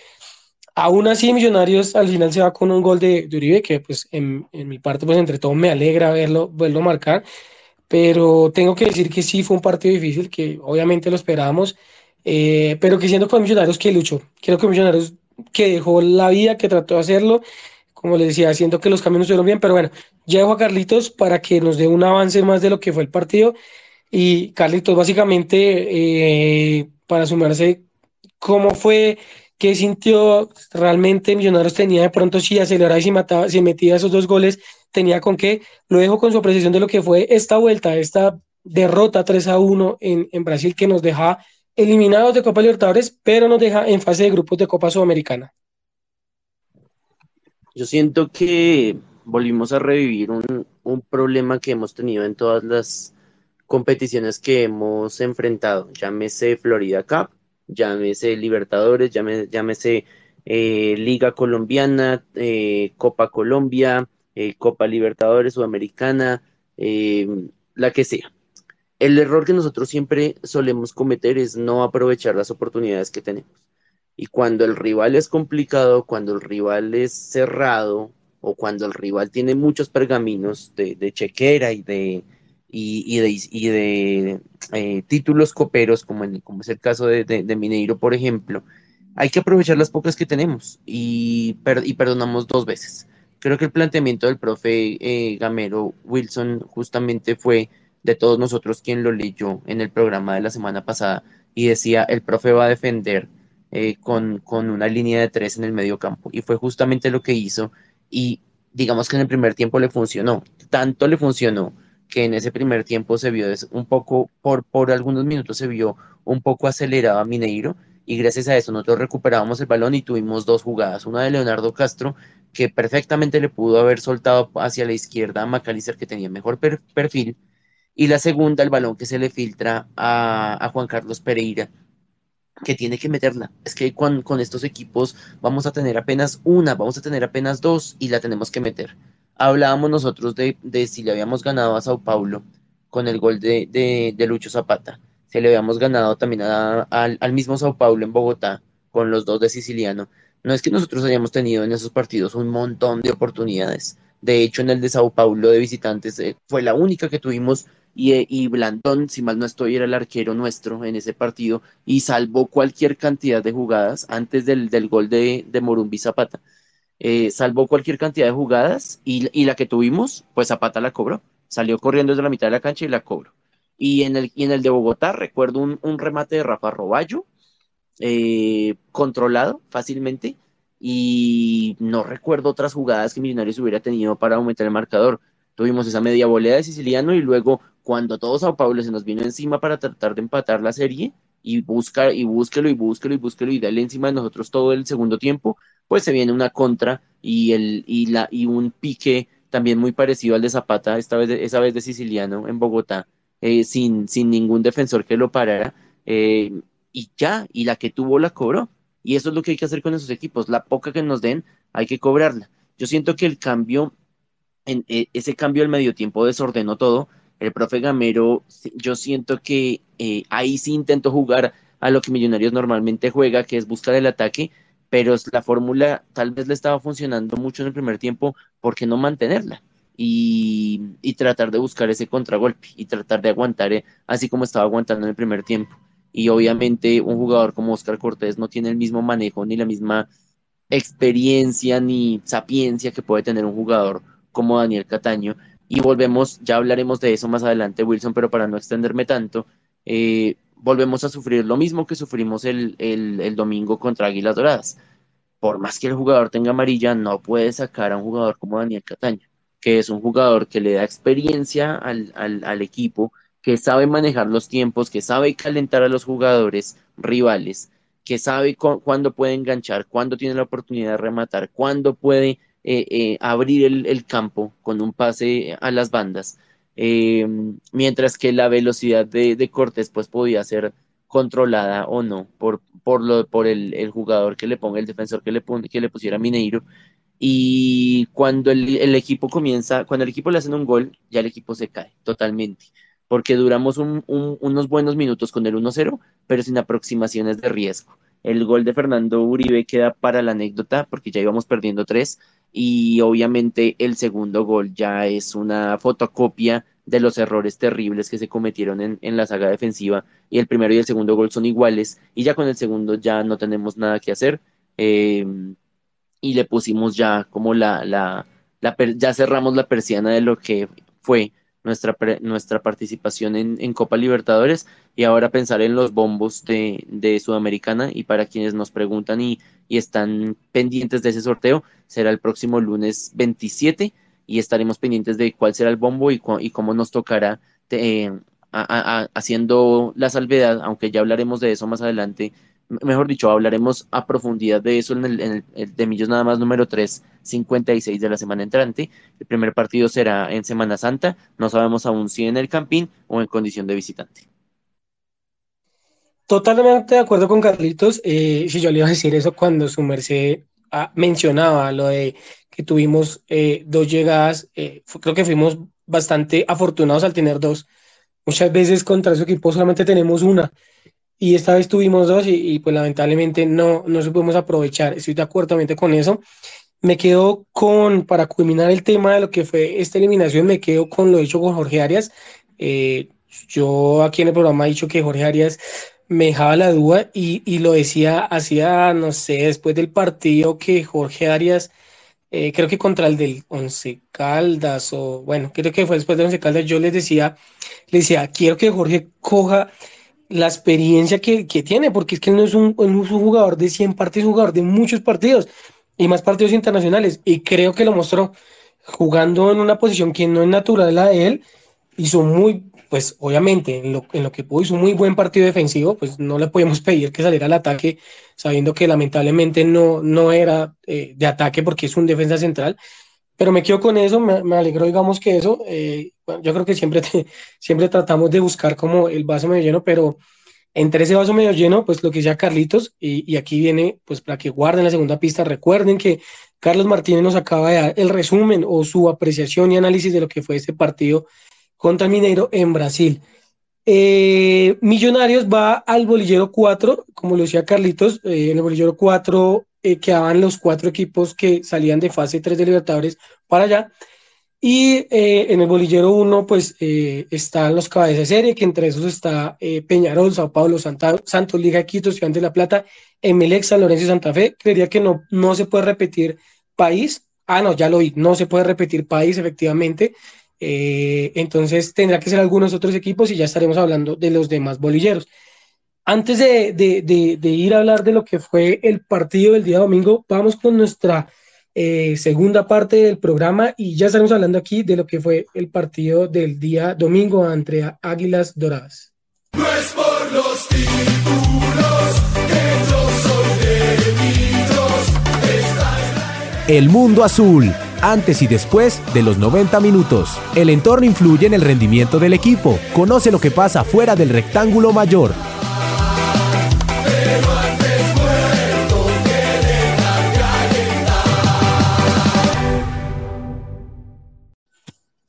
Aún así, Millonarios al final se va con un gol de, Uribe, que pues en, mi parte, pues entre todo me alegra verlo, verlo marcar, pero tengo que decir que sí fue un partido difícil, que obviamente lo esperábamos, eh, pero que siendo con Millonarios que luchó, creo que Millonarios que dejó la vida, que trató de hacerlo, como les decía, siento que los caminos fueron bien, pero bueno, ya dejo a Carlitos para que nos dé un avance más de lo que fue el partido, y Carlitos, básicamente, eh, para sumarse, ¿cómo fue ¿Qué sintió realmente Millonarios tenía de pronto si aceleraba y si, metía esos dos goles? Tenía con qué. Lo dejo con su apreciación de lo que fue esta vuelta, esta derrota 3 a 1 en, en Brasil que nos deja eliminados de Copa Libertadores, pero nos deja en fase de grupos de Copa Sudamericana. Yo siento que volvimos a revivir un, un, problema que hemos tenido en todas las competiciones que hemos enfrentado, llámese Florida Cup, llámese Libertadores, llámese, eh, Liga Colombiana, eh, Copa Colombia, eh, Copa Libertadores Sudamericana, la que sea. El error que nosotros siempre solemos cometer es no aprovechar las oportunidades que tenemos. Y cuando el rival es complicado, cuando el rival es cerrado o cuando el rival tiene muchos pergaminos de chequera y de, y, de, eh, títulos coperos, como, como es el caso de, Mineiro, por ejemplo, hay que aprovechar las pocas que tenemos y, y perdonamos dos veces. Creo que el planteamiento del profe eh, Gamero Wilson justamente fue de todos nosotros quien lo leyó en el programa de la semana pasada y decía, el profe va a defender eh, con, con una línea de tres en el medio campo. Y fue justamente lo que hizo y digamos que en el primer tiempo le funcionó. Tanto le funcionó que en ese primer tiempo se vio un poco, por, por algunos minutos se vio un poco acelerado a Mineiro y gracias a eso nosotros recuperábamos el balón y tuvimos dos jugadas, una de Leonardo Castro que perfectamente le pudo haber soltado hacia la izquierda a Macalister que tenía mejor perfil y la segunda el balón que se le filtra a, Juan Carlos Pereira que tiene que meterla. Es que con, con estos equipos vamos a tener apenas una, vamos a tener apenas dos y la tenemos que meter hablábamos nosotros de, si le habíamos ganado a Sao Paulo con el gol de, de, Lucho Zapata, si le habíamos ganado también al mismo Sao Paulo en Bogotá con los dos de Siciliano. No es que nosotros hayamos tenido en esos partidos un montón de oportunidades. De hecho, en el de Sao Paulo de visitantes eh, fue la única que tuvimos y, eh, y, Blandón, si mal no estoy, era el arquero nuestro en ese partido y salvó cualquier cantidad de jugadas antes del, del gol de, de Morumbi Zapata. Eh, salvó cualquier cantidad de jugadas y, la que tuvimos, pues Zapata la cobró. Salió corriendo desde la mitad de la cancha y la cobró. Y en el, en el de Bogotá recuerdo un, remate de Rafa Roballo, eh, controlado fácilmente, y no recuerdo otras jugadas que Millonarios hubiera tenido para aumentar el marcador. Tuvimos esa media volea de Siciliano y luego cuando todo Sao Paulo se nos vino encima para tratar de empatar la serie y buscar y búsquelo y búsquelo y búsquelo y darle encima de nosotros todo el segundo tiempo, pues se viene una contra y, el, y, la, y un pique también muy parecido al de Zapata, esta vez esa vez de Siciliano en Bogotá, eh, sin, sin ningún defensor que lo parara, eh, y ya, y la que tuvo la cobró. Y eso es lo que hay que hacer con esos equipos, la poca que nos den, hay que cobrarla. Yo siento que el cambio, en, eh, ese cambio al medio tiempo desordenó todo. El profe Gamero, yo siento que ahí sí intentó jugar a lo que Millonarios normalmente juega, que es buscar el ataque, pero la fórmula tal vez le estaba funcionando mucho en el primer tiempo, ¿por qué no mantenerla? Y, tratar de buscar ese contragolpe y tratar de aguantar eh, así como estaba aguantando en el primer tiempo. Y obviamente un jugador como Oscar Cortés no tiene el mismo manejo ni la misma experiencia ni sapiencia que puede tener un jugador como Daniel Cataño. Y volvemos, ya hablaremos de eso más adelante, Wilson, pero para no extenderme tanto, eh, volvemos a sufrir lo mismo que sufrimos el, domingo contra Águilas Doradas. Por más que el jugador tenga amarilla, no puede sacar a un jugador como Daniel Cataño, que es un jugador que le da experiencia al, equipo, que sabe manejar los tiempos, que sabe calentar a los jugadores rivales, que sabe cuándo puede enganchar, cuándo tiene la oportunidad de rematar, cuándo puede eh, eh, abrir el, el, campo con un pase a las bandas. Eh, mientras que la velocidad de, de, Cortés pues podía ser controlada o no por, por, lo, por el, jugador que le ponga, el defensor que le, que le pusiera Mineiro. Y cuando el, equipo comienza, cuando el equipo le hacen un gol, ya el equipo se cae totalmente, porque duramos unos buenos minutos con el 1-0, pero sin aproximaciones de riesgo. El gol de Fernando Uribe queda para la anécdota porque ya íbamos perdiendo tres y obviamente el segundo gol ya es una fotocopia de los errores terribles que se cometieron en, en, la saga defensiva y el primero y el segundo gol son iguales y ya con el segundo ya no tenemos nada que hacer eh, y le pusimos ya como la, la, la, ya cerramos la persiana de lo que fue nuestra, nuestra participación en, Copa Libertadores y ahora pensar en los bombos de, de Sudamericana. Y para quienes nos preguntan y, están pendientes de ese sorteo, será el próximo lunes 27 y estaremos pendientes de cuál será el bombo y, y cómo nos tocará eh, haciendo la salvedad, aunque ya hablaremos de eso más adelante, mejor dicho, hablaremos a profundidad de eso en el, en el de Millos nada más número 356 de la semana entrante. El primer partido será en Semana Santa, no sabemos aún si en el Campín o en condición de visitante. Totalmente de acuerdo con Carlitos. Eh, si yo le iba a decir eso cuando su merced ah, mencionaba lo de que tuvimos eh, dos llegadas, eh, creo que fuimos bastante afortunados al tener dos. Muchas veces contra su equipo solamente tenemos una y esta vez tuvimos dos y, y, pues lamentablemente no, no supimos aprovechar. Estoy de acuerdo con eso. Me quedo con, para culminar el tema de lo que fue esta eliminación, me quedo con lo hecho con Jorge Arias. Eh, yo aquí en el programa he dicho que Jorge Arias me dejaba la duda y, y lo decía hacía, no sé, después del partido que Jorge Arias, eh, creo que contra el del Once Caldas, o bueno, creo que fue después del Once Caldas, yo les decía, les decía, quiero que Jorge coja la experiencia que, que, tiene, porque es que él no es, un, no es un jugador de 100 partidos, jugador de muchos partidos y más partidos internacionales. Y creo que lo mostró jugando en una posición que no es natural la de él. Hizo muy, pues obviamente, en lo, en lo que pudo, hizo un muy buen partido defensivo, pues no le podemos pedir que saliera al ataque, sabiendo que lamentablemente no, no era eh, de ataque porque es un defensa central. Pero me quedo con eso, me, me alegro, digamos que eso, eh, yo creo que siempre, te, siempre tratamos de buscar como el vaso medio lleno, pero entre ese vaso medio lleno, pues lo que decía Carlitos, y, y, aquí viene, pues para que guarden la segunda pista, recuerden que Carlos Martínez nos acaba de dar el resumen o su apreciación y análisis de lo que fue este partido contra Mineiro en Brasil. Eh, Millonarios va al bolillero 4, como lo decía Carlitos, eh, en el bolillero 4 eh, quedaban los cuatro equipos que salían de fase 3 de Libertadores para allá. Y eh, en el bolillero 1, pues eh, están los cabezas de serie, que entre esos está eh, Peñarol, Sao Paulo, Santa, Santos, Liga Quito, Ciudad de la Plata, Emelec, San Lorenzo y Santa Fe. Creería que no, no se puede repetir país. Ah, no, ya lo vi, no se puede repetir país, efectivamente. Eh, entonces tendrá que ser algunos otros equipos y ya estaremos hablando de los demás bolilleros. Antes de, de, de, de ir a hablar de lo que fue el partido del día domingo, vamos con nuestra eh, segunda parte del programa y ya estamos hablando aquí de lo que fue el partido del día domingo entre Águilas Doradas. No es por los títulos que yo soy de. El mundo azul, antes y después de los 90 minutos. El entorno influye en el rendimiento del equipo. Conoce lo que pasa fuera del rectángulo mayor.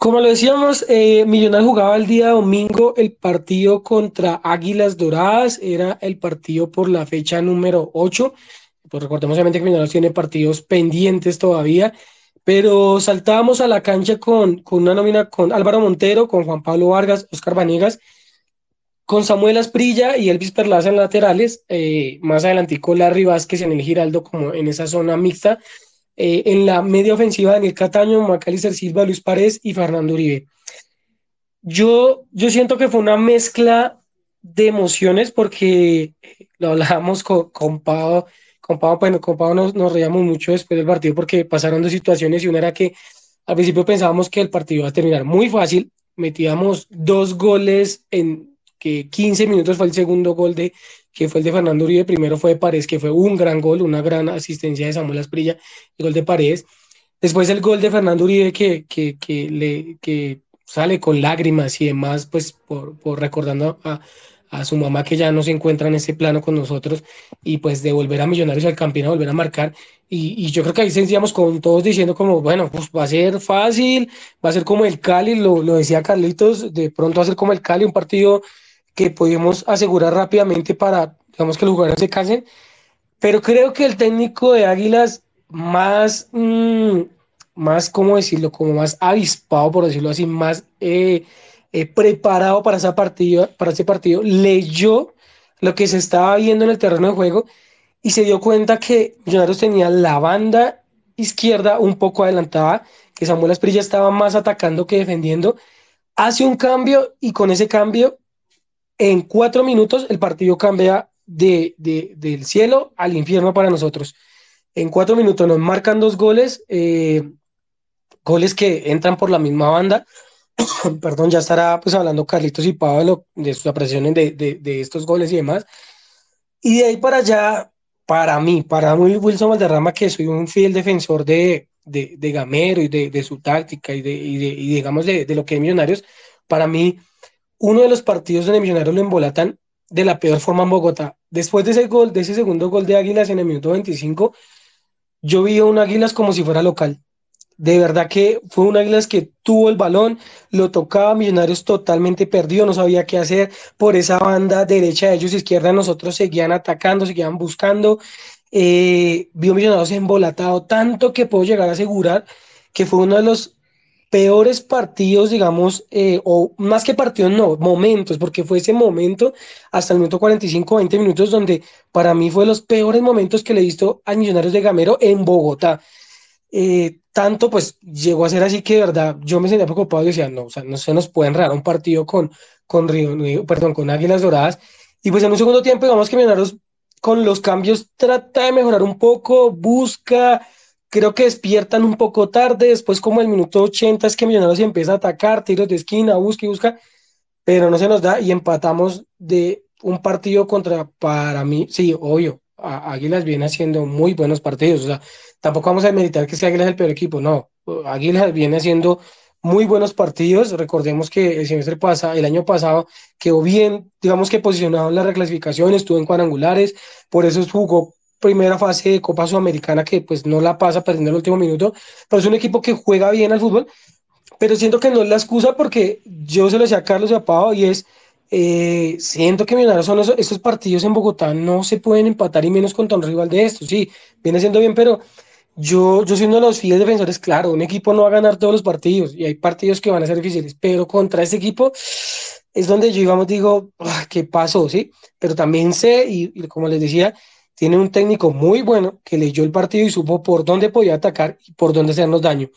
Como lo decíamos, eh, Millonarios jugaba el día domingo el partido contra Águilas Doradas, era el partido por la fecha número 8. Pues recordemos obviamente que Millonarios tiene partidos pendientes todavía, pero saltábamos a la cancha con, con una nómina con Álvaro Montero, con Juan Pablo Vargas, Oscar Vanegas, con Samuel Asprilla y Elvis Perlaza en laterales, eh, más adelantico Larry Vázquez en el Giraldo como en esa zona mixta, eh, en la media ofensiva Daniel Cataño, Macalister Silva, Luis Párez y Fernando Uribe. Yo, yo siento que fue una mezcla de emociones porque lo hablábamos con, con Pau, con Pau, bueno, con Pau nos, nos reíamos mucho después del partido porque pasaron dos situaciones y una era que al principio pensábamos que el partido iba a terminar muy fácil, metíamos dos goles en que 15 minutos fue el segundo gol de que fue el de Fernando Uribe, primero fue de Paredes, que fue un gran gol, una gran asistencia de Samuel Asprilla, el gol de Paredes. Después el gol de Fernando Uribe que, que, que le, que sale con lágrimas y demás, pues por, por recordando a, a, su mamá que ya no se encuentra en ese plano con nosotros y pues de volver a Millonarios al campeón, volver a marcar. Y, y, yo creo que ahí sentíamos con todos diciendo como, bueno, pues va a ser fácil, va a ser como el Cali, lo, lo decía Carlitos, de pronto va a ser como el Cali, un partido que podíamos asegurar rápidamente para, digamos, que los jugadores se cansen. pero creo que el técnico de Águilas más, mm, más, ¿cómo decirlo? Como más avispado, por decirlo así, más eh, eh, preparado para, esa partida, para ese partido, leyó lo que se estaba viendo en el terreno de juego y se dio cuenta que Millonarios tenía la banda izquierda un poco adelantada, que Samuel Asprilla estaba más atacando que defendiendo. Hace un cambio y con ese cambio, en cuatro minutos, el partido cambia de, del cielo al infierno para nosotros. En cuatro minutos nos marcan dos goles, eh, goles que entran por la misma banda. Perdón, ya estará pues hablando Carlitos y Pablo de sus apreciaciones de, de, estos goles y demás. Y de ahí para allá, para mí, para mí Wilson Valderrama, que soy un fiel defensor de, de, Gamero y de, su táctica y, de, y digamos de, lo que es Millonarios, para mí, uno de los partidos donde Millonarios lo embolatan de la peor forma en Bogotá. Después de ese gol, de ese segundo gol de Águilas en el minuto 25, yo vi a un Águilas como si fuera local. De verdad que fue un Águilas que tuvo el balón, lo tocaba, Millonarios totalmente perdido, no sabía qué hacer por esa banda derecha de ellos, izquierda, nosotros seguían atacando, seguían buscando. Eh, vio Millonarios embolatado, tanto que puedo llegar a asegurar que fue uno de los peores partidos, digamos, eh, o más que partidos, no, momentos, porque fue ese momento hasta el minuto 45, 20 minutos, donde para mí fue los peores momentos que le he visto a Millonarios de Gamero en Bogotá. Eh, tanto, pues llegó a ser así que de verdad yo me sentía preocupado y decía, no, o sea, no se nos puede enredar un partido con, con Río, perdón, con Águilas Doradas. Y pues en un segundo tiempo, digamos que Millonarios con los cambios trata de mejorar un poco, busca Creo que despiertan un poco tarde, después como el minuto 80 es que Millonarios empieza a atacar, tiros de esquina, busca y busca, pero no se nos da y empatamos de un partido contra, para mí, sí, obvio, Águilas viene haciendo muy buenos partidos, o sea, tampoco vamos a meditar que sea Águilas el peor equipo, no, Águilas viene haciendo muy buenos partidos, recordemos que el semestre pasado, el año pasado, quedó bien, digamos que posicionado en la reclasificación, estuvo en cuadrangulares, por eso jugó primera fase de Copa Sudamericana que pues no la pasa perdiendo el último minuto, pero es un equipo que juega bien al fútbol, pero siento que no es la excusa porque yo se lo decía a Carlos y a Pau y es, eh, siento que Millonarios son esos, partidos en Bogotá no se pueden empatar y menos contra un rival de estos, sí, viene siendo bien, pero yo, yo soy uno de los fieles defensores, claro, un equipo no va a ganar todos los partidos y hay partidos que van a ser difíciles, pero contra ese equipo es donde yo, digamos, digo, ah, ¿qué pasó? ¿Sí? Pero también sé, y como les decía, tiene un técnico muy bueno que leyó el partido y supo por dónde podía atacar y por dónde hacernos daño.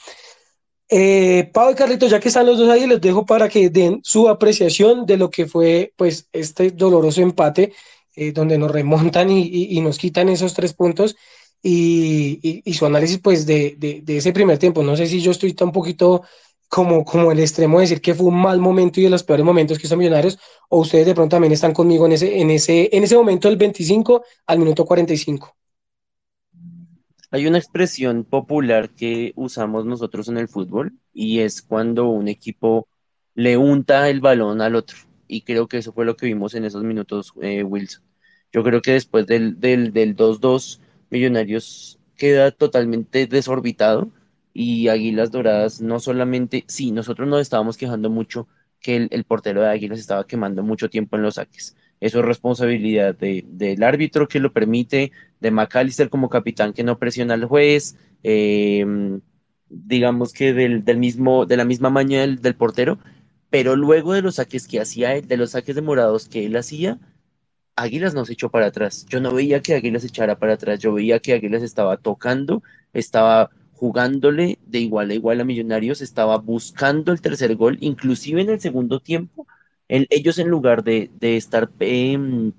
Eh, Pablo y Carlitos, ya que están los dos ahí, les dejo para que den su apreciación de lo que fue pues este doloroso empate, eh, donde nos remontan y, nos quitan esos tres puntos y, su análisis pues de, de, ese primer tiempo. No sé si yo estoy tan poquito como, como el extremo de decir que fue un mal momento y de los peores momentos que son Millonarios, o ustedes de pronto también están conmigo en ese, en ese, en ese momento del 25 al minuto 45. Hay una expresión popular que usamos nosotros en el fútbol y es cuando un equipo le unta el balón al otro. Y creo que eso fue lo que vimos en esos minutos, eh, Wilson. Yo creo que después del 2-2, Millonarios queda totalmente desorbitado y Águilas Doradas no solamente, sí, nosotros nos estábamos quejando mucho que el, portero de Águilas estaba quemando mucho tiempo en los saques. Eso es responsabilidad del árbitro que lo permite, de McAllister como capitán que no presiona al juez, em, digamos que del, mismo, de la misma maña del, del, portero, pero luego de los saques que hacía él, de los saques demorados que él hacía, Águilas no se echó para atrás. Yo no veía que Águilas echara para atrás, yo veía que Águilas estaba tocando, estaba jugándole de igual a igual a Millonarios, estaba buscando el tercer gol, inclusive en el segundo tiempo, ellos en lugar de, estar em,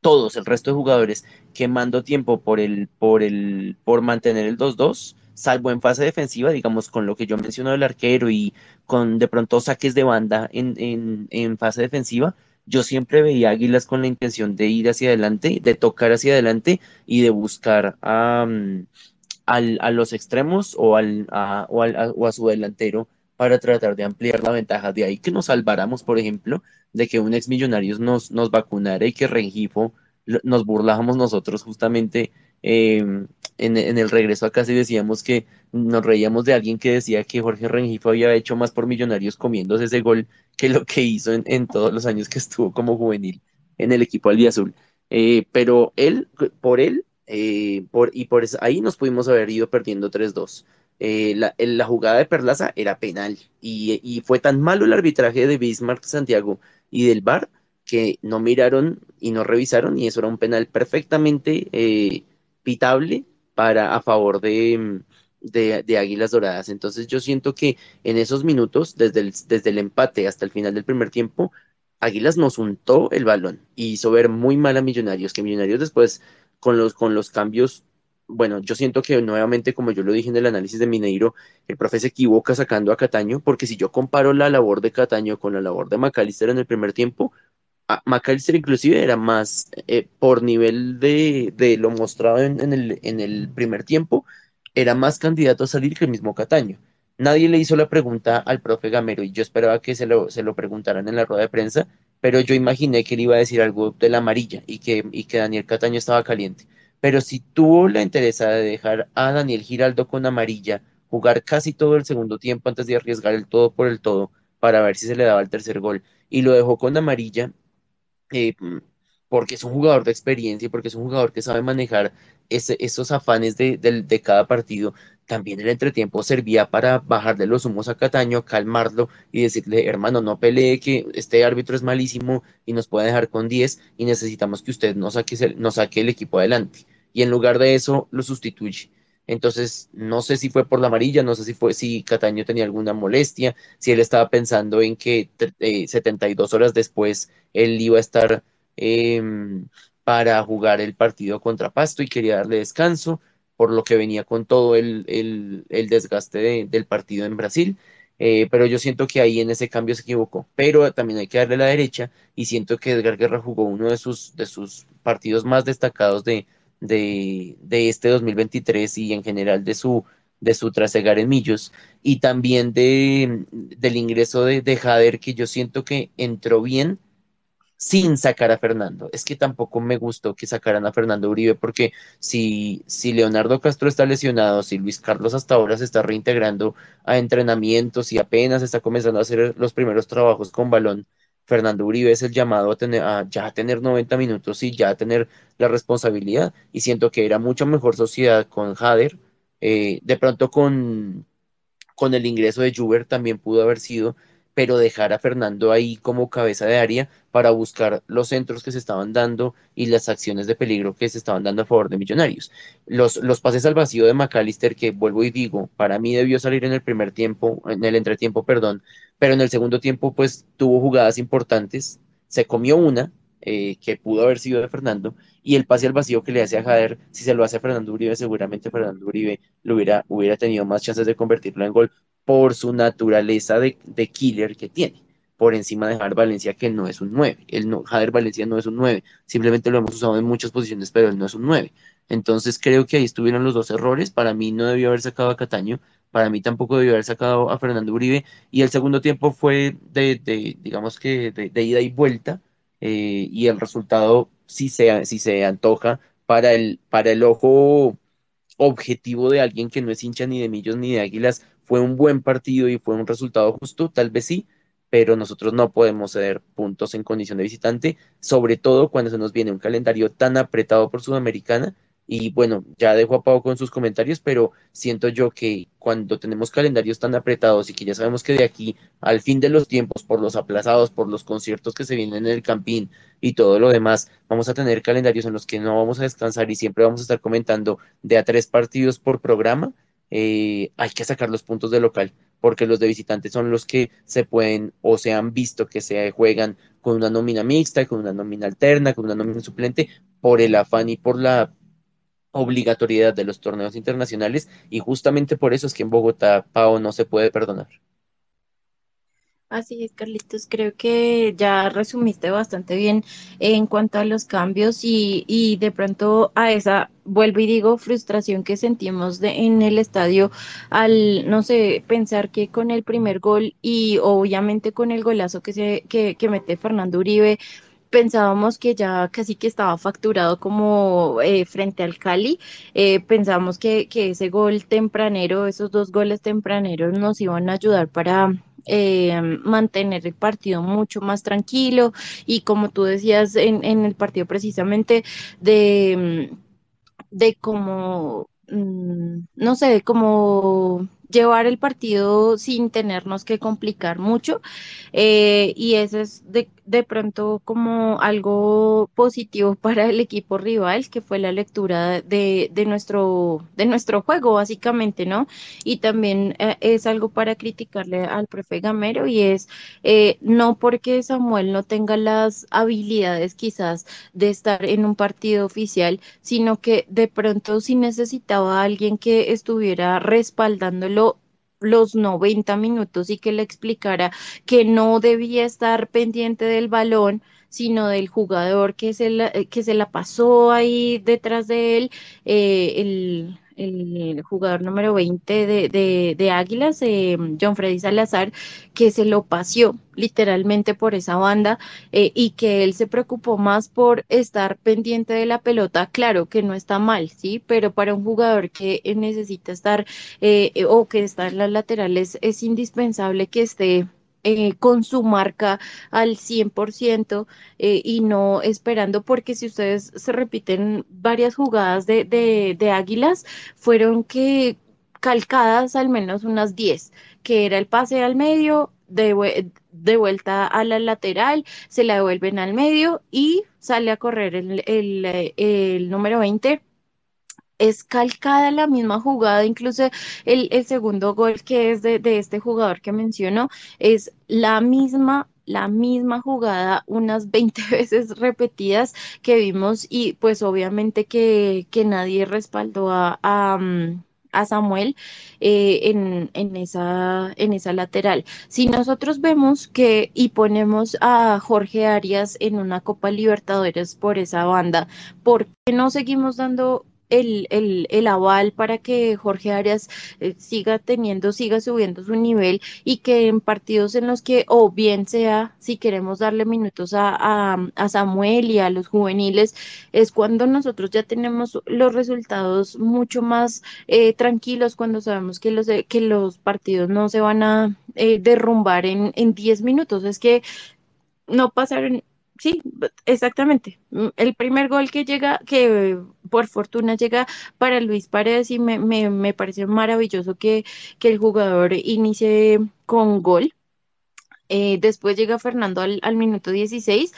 todos, el resto de jugadores, quemando tiempo por, el, por, el, por mantener el 2-2, salvo en fase defensiva, digamos, con lo que yo menciono del arquero y con de pronto saques de banda en, en fase defensiva, yo siempre veía Águilas con la intención de ir hacia adelante, de tocar hacia adelante y de buscar a, al, a los extremos o, al, a, o, al, o a su delantero para tratar de ampliar la ventaja. De ahí que nos salváramos, por ejemplo, de que un ex millonarios nos, nos vacunara y que Rengifo nos burlábamos nosotros justamente em, en, en, el regreso a casa y decíamos que nos reíamos de alguien que decía que Jorge Rengifo había hecho más por millonarios comiéndose ese gol que lo que hizo en, en todos los años que estuvo como juvenil en el equipo albiazul. Eh, pero él, por él, Eh, y por eso, ahí nos pudimos haber ido perdiendo 3-2. Eh, la, jugada de Perlaza era penal y, fue tan malo el arbitraje de Bismarck Santiago y del VAR que no miraron y no revisaron y eso era un penal perfectamente eh, pitable para a favor de, de, de, Águilas Doradas. Entonces yo siento que en esos minutos, desde el, desde el empate hasta el final del primer tiempo, Águilas nos untó el balón y hizo ver muy mal a Millonarios, que Millonarios después con los, con los cambios, bueno, yo siento que nuevamente, como yo lo dije en el análisis de Mineiro, el profe se equivoca sacando a Cataño, porque si yo comparo la labor de Cataño con la labor de McAllister en el primer tiempo, McAllister inclusive era más eh, por nivel de, de lo mostrado en, en, el, en el primer tiempo, era más candidato a salir que el mismo Cataño. Nadie le hizo la pregunta al profe Gamero y yo esperaba que se lo, se lo preguntaran en la rueda de prensa, pero yo imaginé que él iba a decir algo de la amarilla y que, y que Daniel Cataño estaba caliente. Pero si tuvo la interesa de dejar a Daniel Giraldo con amarilla, jugar casi todo el segundo tiempo antes de arriesgar el todo por el todo para ver si se le daba el tercer gol, y lo dejó con amarilla, eh, porque es un jugador de experiencia y porque es un jugador que sabe manejar ese, esos afanes de, de, de, cada partido, también el entretiempo servía para bajarle los humos a Cataño, calmarlo y decirle, hermano, no pelee, que este árbitro es malísimo y nos puede dejar con 10 y necesitamos que usted no saque, el equipo adelante. Y en lugar de eso, lo sustituye. Entonces, no sé si fue por la amarilla, no sé si fue si Cataño tenía alguna molestia, si él estaba pensando en que eh, 72 horas después él iba a estar eh, para jugar el partido contra Pasto y quería darle descanso, por lo que venía con todo el, el, el desgaste de, del partido en Brasil. Eh, pero yo siento que ahí en ese cambio se equivocó. Pero también hay que darle la derecha y siento que Edgar Guerra jugó uno de sus, de sus partidos más destacados de, de, de este 2023 y en general de su, de su trasegar en Millos y también de, del ingreso de, de Jader que yo siento que entró bien sin sacar a Fernando. Es que tampoco me gustó que sacaran a Fernando Uribe porque si, si Leonardo Castro está lesionado, si Luis Carlos hasta ahora se está reintegrando a entrenamientos y apenas está comenzando a hacer los primeros trabajos con balón, Fernando Uribe es el llamado a, tener, ya tener 90 minutos y ya tener la responsabilidad. Y siento que era mucho mejor sociedad con Jader. Eh, de pronto con, con el ingreso de Juber también pudo haber sido pero dejar a Fernando ahí como cabeza de área para buscar los centros que se estaban dando y las acciones de peligro que se estaban dando a favor de Millonarios. Los, los pases al vacío de McAllister, que vuelvo y digo, para mí debió salir en el primer tiempo, en el entretiempo, perdón, pero en el segundo tiempo pues tuvo jugadas importantes, se comió una, eh, que pudo haber sido de Fernando, y el pase al vacío que le hace a Jader, si se lo hace a Fernando Uribe, seguramente Fernando Uribe lo hubiera, hubiera tenido más chances de convertirlo en gol, por su naturaleza de, killer que tiene, por encima de Jader Valencia, que no es un 9. El Jader Valencia no es un 9, simplemente lo hemos usado en muchas posiciones, pero él no es un 9. Entonces creo que ahí estuvieron los dos errores. Para mí no debió haber sacado a Cataño, para mí tampoco debió haber sacado a Fernando Uribe, y el segundo tiempo fue de, de digamos que, de, ida y vuelta, eh, y el resultado sí se, sí se antoja para el, para el ojo objetivo de alguien que no es hincha ni de Millos ni de Águilas, fue un buen partido y fue un resultado justo, tal vez sí, pero nosotros no podemos ceder puntos en condición de visitante, sobre todo cuando se nos viene un calendario tan apretado por Sudamericana. Y bueno, ya dejo a Pau con sus comentarios, pero siento yo que cuando tenemos calendarios tan apretados y que ya sabemos que de aquí al fin de los tiempos, por los aplazados, por los conciertos que se vienen en el campín y todo lo demás, vamos a tener calendarios en los que no vamos a descansar y siempre vamos a estar comentando de a tres partidos por programa eh, hay que sacar los puntos de local, porque los de visitantes son los que se pueden o se han visto que se juegan con una nómina mixta, con una nómina alterna, con una nómina suplente, por el afán y por la obligatoriedad de los torneos internacionales, y justamente por eso es que en Bogotá, Pau, no se puede perdonar. Así es, Carlitos. Creo que ya resumiste bastante bien en cuanto a los cambios y, y de pronto a esa, vuelvo y digo, frustración que sentimos de, en el estadio al, no sé, pensar que con el primer gol y obviamente con el golazo que, se, que, que mete Fernando Uribe, pensábamos que ya casi que estaba facturado como eh, frente al Cali, eh, pensábamos que, que ese gol tempranero, esos dos goles tempraneros nos iban a ayudar para eh, mantener el partido mucho más tranquilo y como tú decías en, en el partido precisamente de de cómo, mm, no sé, de cómo llevar el partido sin tenernos que complicar mucho. eh, y eso es de, de pronto como algo positivo para el equipo rival, que fue la lectura de, de nuestro, de nuestro juego, básicamente, ¿no? Y también eh, es algo para criticarle al profe Gamero y es eh, no porque Samuel no tenga las habilidades quizás de estar en un partido oficial, sino que de pronto sí necesitaba a alguien que estuviera respaldándolo los 90 minutos y que le explicara que no debía estar pendiente del balón, sino del jugador que se la, eh, que se la pasó ahí detrás de él, eh, el, el jugador número 20 de, de, Águilas, eh, John Freddy Salazar, que se lo paseó literalmente por esa banda eh, y que él se preocupó más por estar pendiente de la pelota, claro que no está mal, sí, pero para un jugador que necesita estar eh, o que está en las laterales es indispensable que esté eh, con su marca al 100% eh, y no esperando, porque si ustedes se repiten varias jugadas de, de, Águilas, fueron que calcadas al menos unas 10, que era el pase al medio, de, vue- de vuelta a la lateral, se la devuelven al medio y sale a correr el, el, eh, número 20 es calcada la misma jugada, incluso el, el segundo gol que es de, de este jugador que menciono, es la misma, la misma jugada unas 20 veces repetidas que vimos y pues obviamente que, que nadie respaldó a, a, mm, Samuel eh, en, en esa, en esa lateral. Si nosotros vemos que y ponemos a Jorge Arias en una Copa Libertadores por esa banda, ¿por qué no seguimos dando el, el, el aval para que Jorge Arias eh, siga teniendo, siga subiendo su nivel y que en partidos en los que, o bien sea, si queremos darle minutos a, a, a Samuel y a los juveniles, es cuando nosotros ya tenemos los resultados mucho más eh, tranquilos, cuando sabemos que los, que los partidos no se van a eh, derrumbar en, en 10 minutos. Es que no pasaron, sí, exactamente. Mm, El primer gol que llega, que eh, por fortuna llega para Luis Paredes y me, me, me parece maravilloso que, que el jugador inicie con gol. Eh, después llega Fernando al, al minuto 16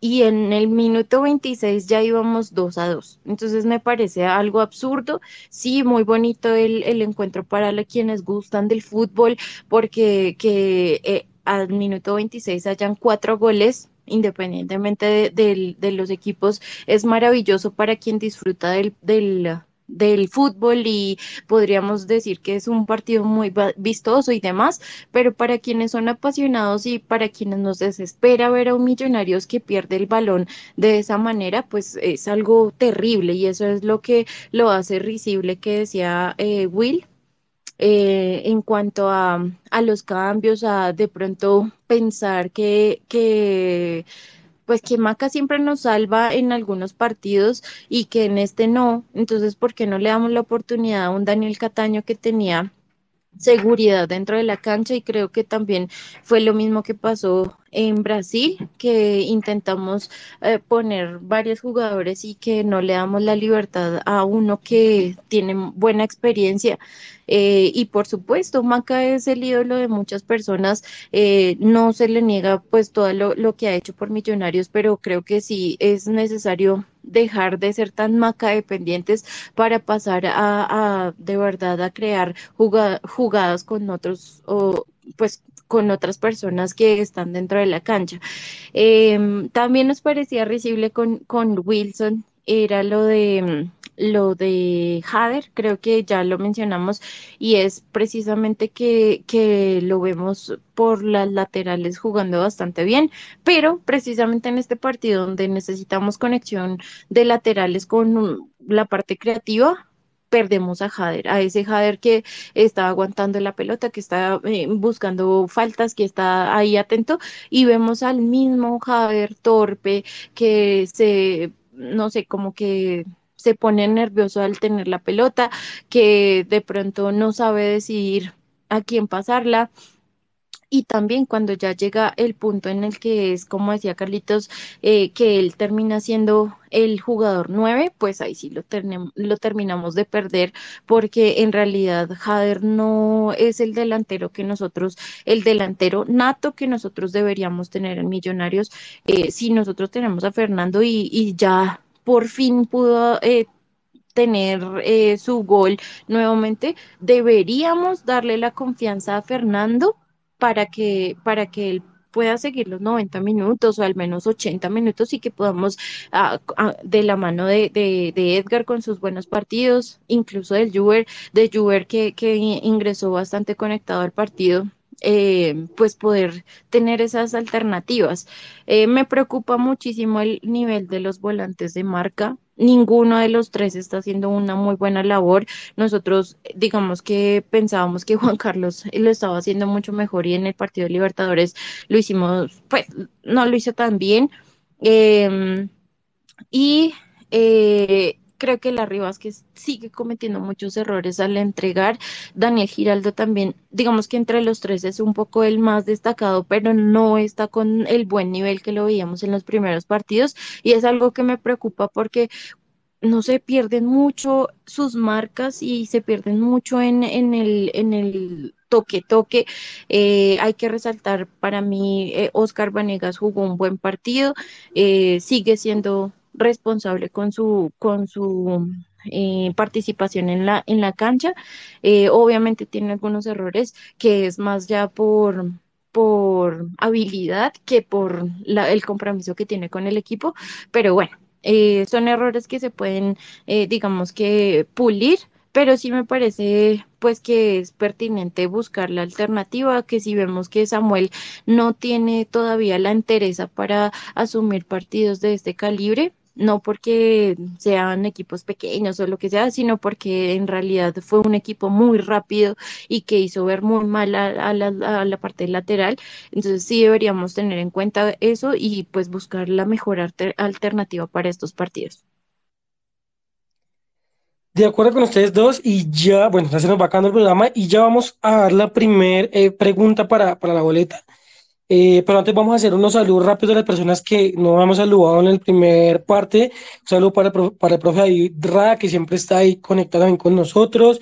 y en el minuto 26 ya íbamos 2 a 2. Entonces me parece algo absurdo. Sí, muy bonito el, el encuentro para quienes gustan del fútbol, porque que eh, al minuto 26 hayan cuatro goles. Independientemente de, los equipos, es maravilloso para quien disfruta del, del, del fútbol y podríamos decir que es un partido muy vistoso y demás, pero para quienes son apasionados y para quienes nos desespera ver a un Millonarios que pierde el balón de esa manera, pues es algo terrible y eso es lo que lo hace risible que decía eh, Will. Eh, en cuanto a, a los cambios, a de pronto pensar que, que pues que Maca siempre nos salva en algunos partidos y que en este no, entonces ¿por qué no le damos la oportunidad a un Daniel Cataño que tenía seguridad dentro de la cancha y creo que también fue lo mismo que pasó en Brasil, que intentamos eh, poner varios jugadores y que no le damos la libertad a uno que tiene buena experiencia. Eh, y por supuesto, Maca es el ídolo de muchas personas, eh, no se le niega pues todo lo, lo que ha hecho por Millonarios, pero creo que sí es necesario dejar de ser tan Maca dependientes para pasar a, de verdad a crear juga- jugadas con otros o pues con otras personas que están dentro de la cancha. Em, también nos parecía risible con, con Wilson, era lo de mm, lo de Hader, creo que ya lo mencionamos, y es precisamente que, que lo vemos por las laterales jugando bastante bien, pero precisamente en este partido donde necesitamos conexión de laterales con mm, la parte creativa, perdemos a Jader, a ese Jader que está aguantando la pelota, que está eh, buscando faltas, que está ahí atento, y vemos al mismo Jader torpe que se, no sé, como que se pone nervioso al tener la pelota, que de pronto no sabe decidir a quién pasarla y también cuando ya llega el punto en el que es, como decía Carlitos, eh, que él termina siendo el jugador 9, pues ahí sí lo, lo terminamos de perder porque en realidad Jader no es el delantero que nosotros, el delantero nato que nosotros deberíamos tener en Millonarios. Eh, si nosotros tenemos a Fernando y, y ya por fin pudo eh, tener eh, su gol nuevamente, deberíamos darle la confianza a Fernando para que, para que él pueda seguir los 90 minutos o al menos 80 minutos y que podamos ah, ah, de la mano de, Edgar con sus buenos partidos, incluso del Juber, de Juber que, que ingresó bastante conectado al partido eh, pues poder tener esas alternativas. Eh, me preocupa muchísimo el nivel de los volantes de marca. Ninguno de los tres está haciendo una muy buena labor. Nosotros, digamos que pensábamos que Juan Carlos lo estaba haciendo mucho mejor y en el partido de Libertadores lo hicimos, pues no lo hizo tan bien. Em, y eh, creo que la que sigue cometiendo muchos errores al entregar. Daniel Giraldo también, digamos que entre los tres es un poco el más destacado, pero no está con el buen nivel que lo veíamos en los primeros partidos y es algo que me preocupa porque no se pierden mucho sus marcas y se pierden mucho en, en el, en el toque toque. Eh, hay que resaltar para mí, eh, Oscar Vanegas jugó un buen partido, eh, sigue siendo responsable con su, con su eh, participación en la, en la cancha. Eh, obviamente tiene algunos errores que es más ya por por habilidad que por el compromiso que tiene con el equipo, pero bueno, eh, son errores que se pueden, digamos que pulir, pero sí me parece pues que es pertinente buscar la alternativa, que si vemos que Samuel no tiene todavía la entereza para asumir partidos de este calibre, no porque sean equipos pequeños o lo que sea, sino porque en realidad fue un equipo muy rápido y que hizo ver muy mal a, la, parte lateral. Entonces sí deberíamos tener en cuenta eso y pues buscar la mejor alternativa para estos partidos. De acuerdo con ustedes dos, y ya, bueno, ya se nos va acabando el programa, y ya vamos a dar la primera eh, pregunta para, para la boleta. Eh, pero antes vamos a hacer unos saludos rápidos de las personas que no hemos saludado en el primer parte. Un saludo para el, para el profe David Ra, que siempre está ahí conectado también con nosotros.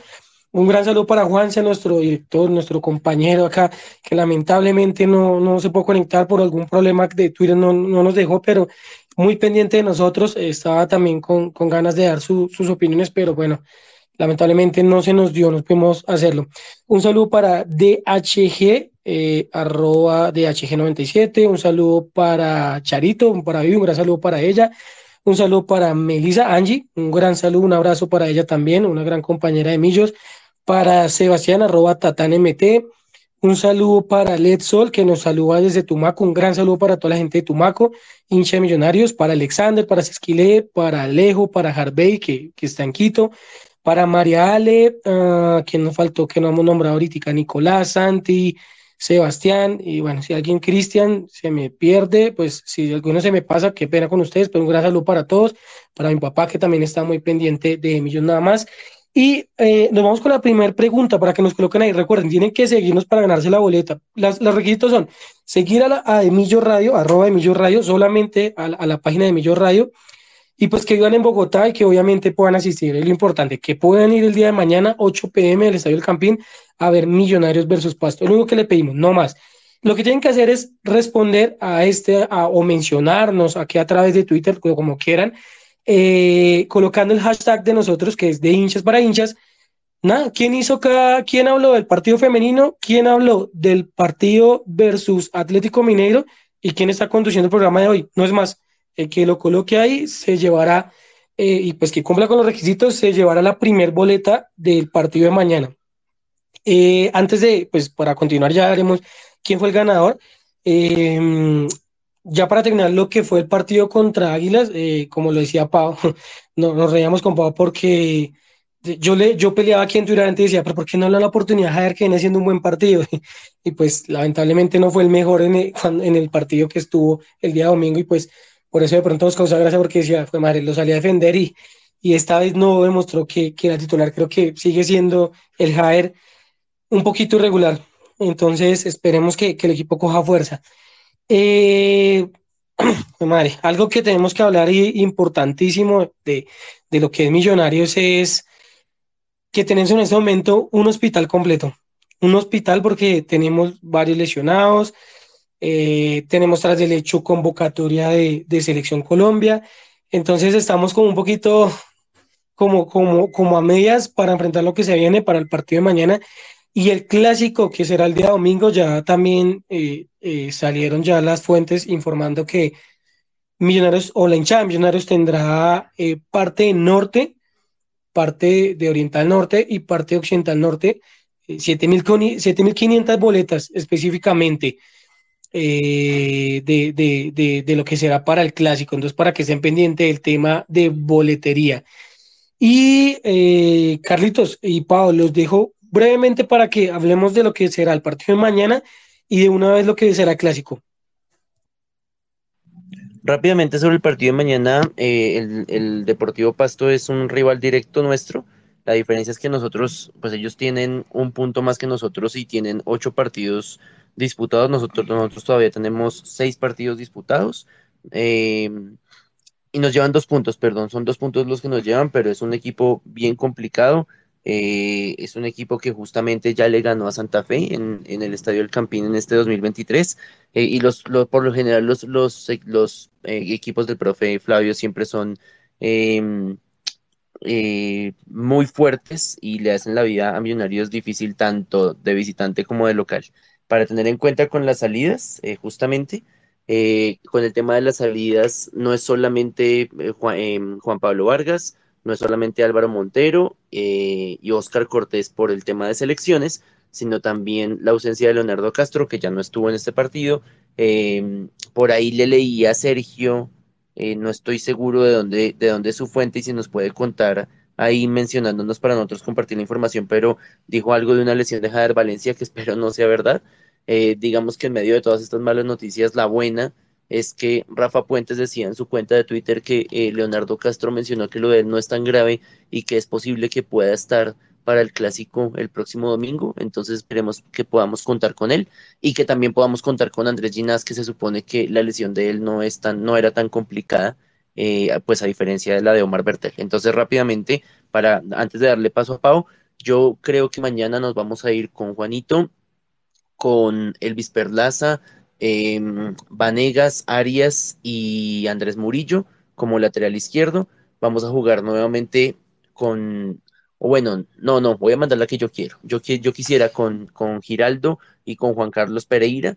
Un gran saludo para Juanse, nuestro director, nuestro compañero acá, que lamentablemente no, no se pudo conectar por algún problema de Twitter, no, no nos dejó, pero muy pendiente de nosotros. Estaba también con, con ganas de dar sus opiniones, pero bueno, lamentablemente no se nos dio, no pudimos hacerlo. Un saludo para DHG, eh, arroba DHG97, un saludo para Charito, para Vivi, un gran saludo para ella, un saludo para Melissa Angie, un gran saludo, un abrazo para ella también, una gran compañera de Millos, para Sebastián, arroba TatanMT, un saludo para Led Sol, que nos saluda desde Tumaco, un gran saludo para toda la gente de Tumaco, hincha de millonarios, para Alexander, para Sesquile, para Alejo, para Harvey, que, que está en Quito, para María Ale, uh, quien nos faltó, que no hemos nombrado ahorita, Nicolás, Santi, Sebastián, y bueno, si alguien, Cristian, se me pierde, pues si alguno se me pasa, qué pena con ustedes, pero un gran saludo para todos, para mi papá que también está muy pendiente de Millón nada más. Y eh, nos vamos con la primera pregunta para que nos coloquen ahí. Recuerden, tienen que seguirnos para ganarse la boleta. Las, los requisitos son seguir a, la, a Emilio Radio, arroba Emilio Radio, solamente a, a la página de Emilio Radio y pues que vivan en Bogotá y que obviamente puedan asistir. Es lo importante, que puedan ir el día de mañana, 8 pm, al Estadio del Campín, a ver Millonarios versus Pasto. Lo único que le pedimos, no más. Lo que tienen que hacer es responder a este o mencionarnos aquí a través de Twitter, como quieran, eh, colocando el hashtag de nosotros, que es de hinchas para hinchas. Nada, ¿quién hizo cada, quién habló del partido femenino? ¿Quién habló del partido versus Atlético Mineiro? ¿Y quién está conduciendo el programa de hoy? No es más el que lo coloque ahí se llevará, eh, y pues que cumpla con los requisitos, se llevará la primer boleta del partido de mañana. Eh, antes de, pues para continuar ya haremos quién fue el ganador. Em, ya para terminar lo que fue el partido contra Águilas, eh, como lo decía Pau, no, nos reíamos con Pau porque yo, le, yo peleaba aquí en Twitter antes y decía, pero ¿por qué no le da la oportunidad a ver que viene haciendo un buen partido? Y pues lamentablemente no fue el mejor en el, en el partido que estuvo el día domingo y pues por eso de pronto nos causó gracia porque decía, fue madre, lo salía a defender y, y esta vez no demostró que, que era titular. Creo que sigue siendo el Jaer un poquito irregular. entonces esperemos que, que el equipo coja fuerza. Eh, madre, algo que tenemos que hablar y importantísimo de, de lo que es Millonarios es que tenemos en este momento un hospital completo. Un hospital porque tenemos varios lesionados, eh, tenemos tras del hecho convocatoria de, de, Selección Colombia, entonces estamos como un poquito como, como, como a medias para enfrentar lo que se viene para el partido de mañana. Y el clásico que será el día domingo, ya también eh, eh, salieron ya las fuentes informando que Millonarios o la hinchada Millonarios tendrá eh, parte norte, parte de oriental norte y parte occidental norte, 7.500 boletas específicamente de, de, de, de, lo que será para el clásico. Entonces, para que estén pendientes del tema de boletería. Y Carlitos y Pablo, los dejo brevemente para que hablemos de lo que será el partido de mañana y de una vez lo que será el clásico. Rápidamente sobre el partido de mañana, eh, el, el, Deportivo Pasto es un rival directo nuestro. La diferencia es que nosotros, pues ellos tienen un punto más que nosotros y tienen ocho partidos disputados. Nosotros, nosotros todavía tenemos seis partidos disputados. Eh, y nos llevan dos puntos, perdón, son dos puntos los que nos llevan, pero es un equipo bien complicado. Eh, es un equipo que justamente ya le ganó a Santa Fe en, en el Estadio del Campín en este 2023 eh, y los, los, por lo general los, los, los eh, equipos del profe Flavio siempre son em, muy fuertes y le hacen la vida a Millonarios difícil tanto de visitante como de local. Para tener en cuenta con las salidas, justamente, con el tema de las salidas, no es solamente Juan, em, Juan Pablo Vargas, no es solamente Álvaro Montero eh, y Óscar Cortés por el tema de selecciones, sino también la ausencia de Leonardo Castro, que ya no estuvo en este partido. Eh, por ahí le leí a Sergio, eh, no estoy seguro de dónde, de dónde es su fuente y si nos puede contar ahí mencionándonos para nosotros compartir la información, pero dijo algo de una lesión de Jader Valencia que espero no sea verdad. Eh, digamos que en medio de todas estas malas noticias, la buena es que Rafa Puentes decía en su cuenta de Twitter que eh, Leonardo Castro mencionó que lo de él no es tan grave y que es posible que pueda estar para el clásico el próximo domingo, entonces esperemos que podamos contar con él y que también podamos contar con Andrés Ginás, que se supone que la lesión de él no es tan, no era tan complicada, eh, pues a diferencia de la de Omar Bertel. Entonces rápidamente, para antes de darle paso a Pau, yo creo que mañana nos vamos a ir con Juanito, con Elvis Perlaza, eh, Vanegas, Arias y Andrés Murillo como lateral izquierdo. Vamos a jugar nuevamente con, bueno, no, no, voy a mandar la que yo quiero. Yo, yo quisiera con, con Giraldo y con Juan Carlos Pereira.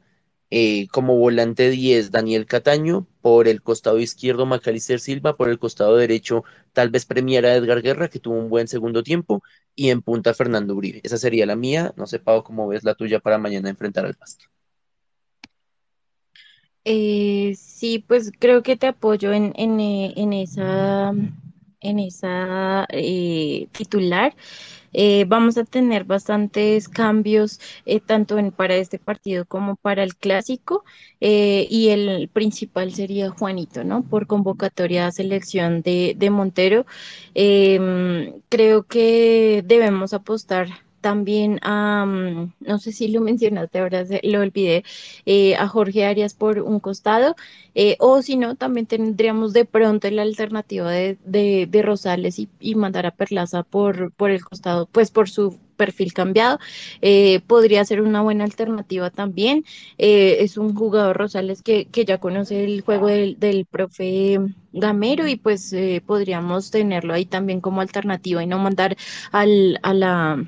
Eh, como volante 10, Daniel Cataño, por el costado izquierdo, Macalister Silva, por el costado derecho, tal vez premiara Edgar Guerra, que tuvo un buen segundo tiempo, y en punta Fernando Uribe. Esa sería la mía. No sé, Pau, cómo ves la tuya para mañana enfrentar al Pasto. Eh, sí, pues creo que te apoyo en, en, eh, en esa, en esa titular. Eh, vamos a tener bastantes cambios eh, tanto en, para este partido como para el clásico eh, y el principal sería Juanito, ¿no? Por convocatoria a selección de, de Montero. Em, creo que debemos apostar también a, no sé si lo mencionaste, ahora se, lo olvidé, eh, a Jorge Arias por un costado, eh, o si no, también tendríamos de pronto la alternativa de, de, Rosales y, mandar a Perlaza por, por el costado, pues por su perfil cambiado, eh, podría ser una buena alternativa también. es un jugador Rosales que, que ya conoce el juego del, del profe Gamero y pues podríamos tenerlo ahí también como alternativa y no mandar al, a la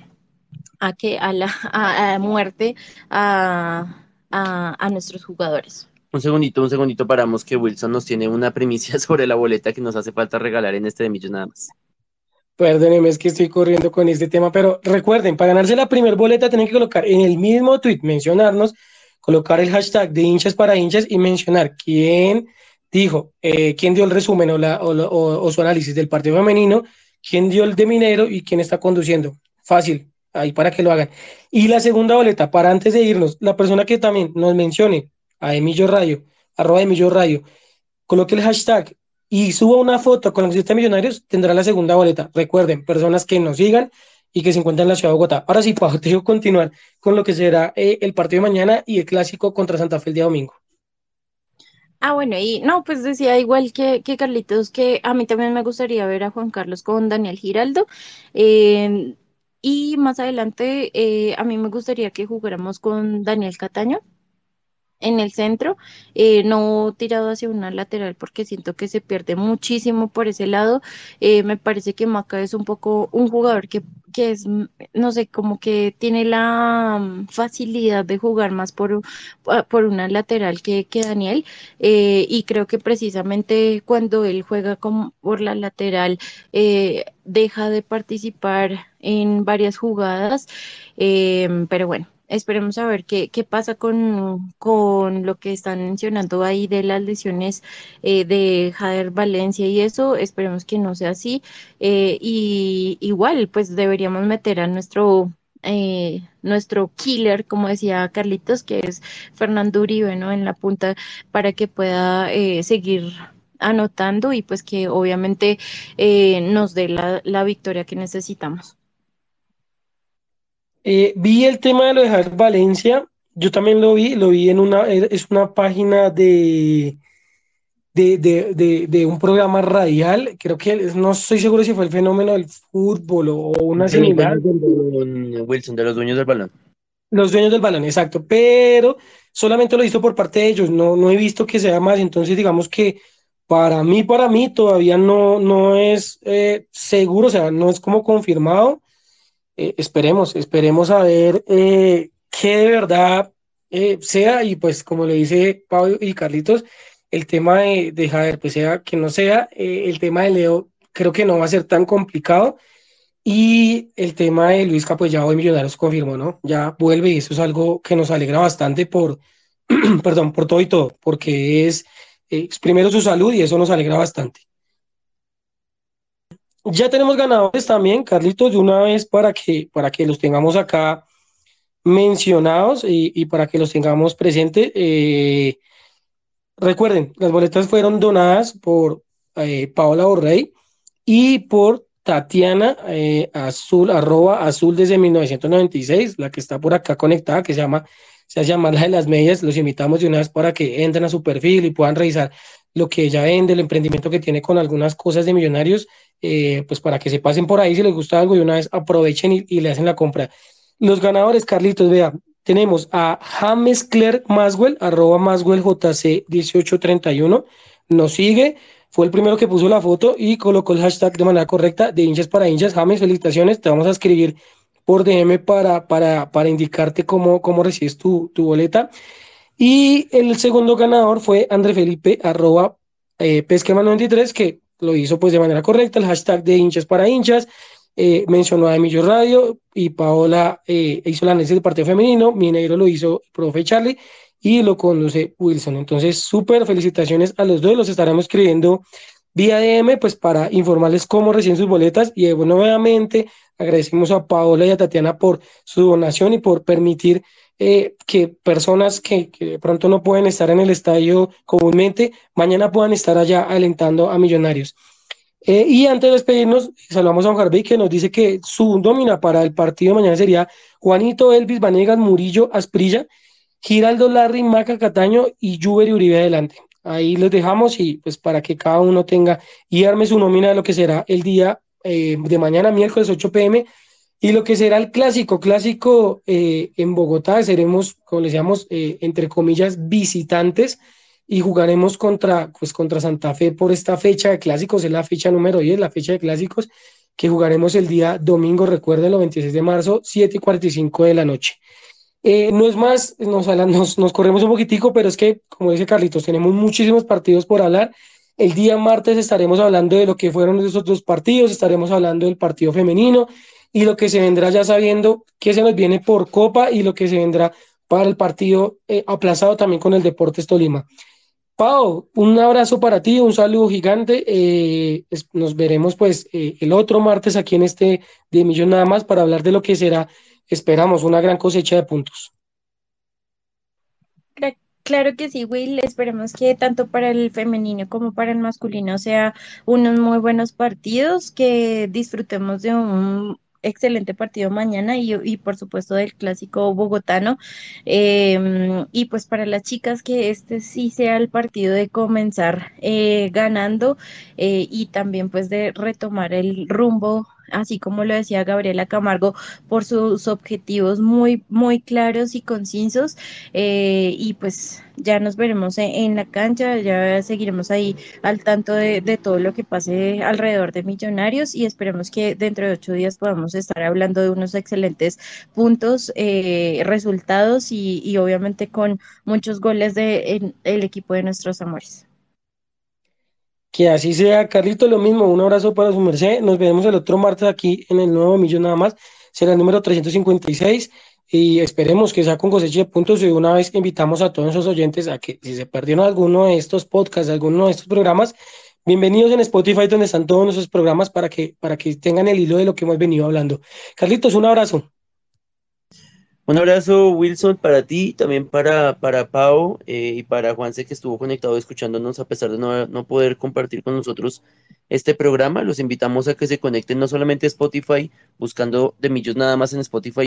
a que a la a, a muerte a, a, a, nuestros jugadores. Un segundito, un segundito, paramos que Wilson nos tiene una primicia sobre la boleta que nos hace falta regalar en este de millos nada más. Perdónenme, es que estoy corriendo con este tema, pero recuerden, para ganarse la primer boleta tienen que colocar en el mismo tweet, mencionarnos, colocar el hashtag de hinchas para hinchas y mencionar quién dijo, eh, quién dio el resumen o, la, o, o, o su análisis del partido femenino, quién dio el de Minero y quién está conduciendo. Fácil, ahí para que lo hagan. Y la segunda boleta, para antes de irnos, la persona que también nos mencione a Emilio Radio, arroba Emilio Radio, coloque el hashtag y suba una foto con los siete millonarios, tendrá la segunda boleta. Recuerden, personas que nos sigan y que se encuentra en la ciudad de Bogotá. Ahora sí, Pau, te continuar con lo que será eh, el partido de mañana y el clásico contra Santa Fe el día domingo. Ah, bueno, y no, pues decía igual que, que Carlitos, que a mí también me gustaría ver a Juan Carlos con Daniel Giraldo. eh, y más adelante, eh, a mí me gustaría que jugáramos con Daniel Cataño en el centro, eh, no tirado hacia una lateral porque siento que se pierde muchísimo por ese lado. Eh, me parece que Maca es un poco un jugador que, que es, mm, no sé, como que tiene la mm, facilidad de jugar más por, ah, por una lateral que, que Daniel. eh, y creo que precisamente cuando él juega como por la lateral, eh, deja de participar en varias jugadas. Em, pero bueno. Esperemos a ver qué, qué pasa con, con lo que están mencionando ahí de las lesiones eh, de Jader Valencia y eso. Esperemos que no sea así. Eh, y igual, pues deberíamos meter a nuestro, eh, nuestro killer, como decía Carlitos, que es Fernando Uribe, ¿no? En la punta para que pueda eh, seguir anotando y pues que obviamente eh, nos dé la, la victoria que necesitamos. Eh, vi el tema de lo de Javier Valencia, yo también lo vi, lo vi en una, es una página de, de, de, de, de un programa radial, creo que no estoy seguro si fue el fenómeno del fútbol o una similar, Wilson, de los dueños del balón. los dueños del balón, exacto, pero solamente lo hizo por parte de ellos, no, no he visto que sea más, entonces digamos que para mí, para mí todavía no, no es eh, seguro, o sea, no es como confirmado. Eh, esperemos, esperemos a ver eh, qué de verdad eh, sea y pues como le dice Pablo y Carlitos, el tema de, de pues sea que no sea, el tema de Leo creo que no va a ser tan complicado y el tema de Luisca pues ya hoy Millonarios confirmó, ¿no? Ya vuelve y eso es algo que nos alegra bastante por, perdón, por todo y todo, porque es, primero su salud y eso nos alegra bastante. Ya tenemos ganadores también, Carlitos, de una vez para que, para que los tengamos acá mencionados y, y para que los tengamos presentes. Eh, recuerden, las boletas fueron donadas por eh, Paola Borrey y por Tatiana eh, Azul, arroba azul desde 1996, la que está por acá conectada, que se llama, se hace la de las medias. Los invitamos de una vez para que entren a su perfil y puedan revisar lo que ella vende, el emprendimiento que tiene con algunas cosas de millonarios, eh, pues para que se pasen por ahí si les gusta algo y una vez aprovechen y, le hacen la compra. Los ganadores, Carlitos, vea, tenemos a James Clerk Maswell, arroba Maswell JC 1831, nos sigue, fue el primero que puso la foto y colocó el hashtag de manera correcta de hinchas para hinchas. James, felicitaciones, te vamos a escribir por DM para, para, para indicarte cómo, cómo recibes tu, tu boleta. Y el segundo ganador fue André Felipe, arroba eh, Pesquema93, que lo hizo pues de manera correcta, el hashtag de hinchas para hinchas, eh, mencionó a Emilio Radio y Paola eh, hizo el análisis del partido femenino, Mineiro lo hizo el profe Charlie y lo conduce Wilson. Entonces, súper felicitaciones a los dos, los estaremos escribiendo vía DM pues para informarles cómo reciben sus boletas y eh, nuevamente agradecemos a Paola y a Tatiana por su donación y por permitir eh, que personas que, de pronto no pueden estar en el estadio comúnmente, mañana puedan estar allá alentando a Millonarios. Eh, y antes de despedirnos, saludamos a Juan Harvey que nos dice que su nómina para el partido de mañana sería Juanito Elvis Vanegas Murillo Asprilla, Giraldo Larry Maca Cataño y Juber y Uribe adelante. Ahí los dejamos y pues para que cada uno tenga y arme su nómina de lo que será el día eh, de mañana, miércoles 8 pm, y lo que será el clásico, clásico eh, en Bogotá, seremos, como les llamamos, eh, entre comillas, visitantes y jugaremos contra, pues, contra Santa Fe por esta fecha de clásicos, es la fecha número 10, la fecha de clásicos, que jugaremos el día domingo, recuerden, el 26 de marzo, 7 y 45 de la noche. Eh, no es más, nos, nos, nos, corremos un poquitico, pero es que, como dice Carlitos, tenemos muchísimos partidos por hablar. El día martes estaremos hablando de lo que fueron esos dos partidos, estaremos hablando del partido femenino y lo que se vendrá ya sabiendo que se nos viene por Copa y lo que se vendrá para el partido eh, aplazado también con el Deportes Tolima. Pau, un abrazo para ti, un saludo gigante. Eh, nos veremos pues eh, el otro martes aquí en este de Millón nada más para hablar de lo que será, esperamos, una gran cosecha de puntos. Claro que sí, Will. Esperemos que tanto para el femenino como para el masculino sea unos muy buenos partidos, que disfrutemos de un excelente partido mañana y, y por supuesto del clásico bogotano. Eh, y pues para las chicas que este sí sea el partido de comenzar eh, ganando eh, y también pues de retomar el rumbo así como lo decía Gabriela Camargo, por sus objetivos muy, muy claros y concisos. Eh, y pues ya nos veremos en, la cancha, ya seguiremos ahí al tanto de, de, todo lo que pase alrededor de Millonarios y esperemos que dentro de ocho días podamos estar hablando de unos excelentes puntos, eh, resultados y, y, obviamente con muchos goles del de, el equipo de nuestros amores. Que así sea, Carlito, lo mismo, un abrazo para su merced. Nos veremos el otro martes aquí en el nuevo millón nada más. Será el número 356 y esperemos que sea con cosecha de puntos. Y una vez invitamos a todos nuestros oyentes a que si se perdieron alguno de estos podcasts, alguno de estos programas, bienvenidos en Spotify donde están todos nuestros programas para que, para que tengan el hilo de lo que hemos venido hablando. Carlitos, un abrazo. Un abrazo, Wilson, para ti, también para, para Pau eh, y para Juanse, que estuvo conectado escuchándonos a pesar de no, no, poder compartir con nosotros este programa. Los invitamos a que se conecten no solamente a Spotify, buscando de Millos nada más en Spotify,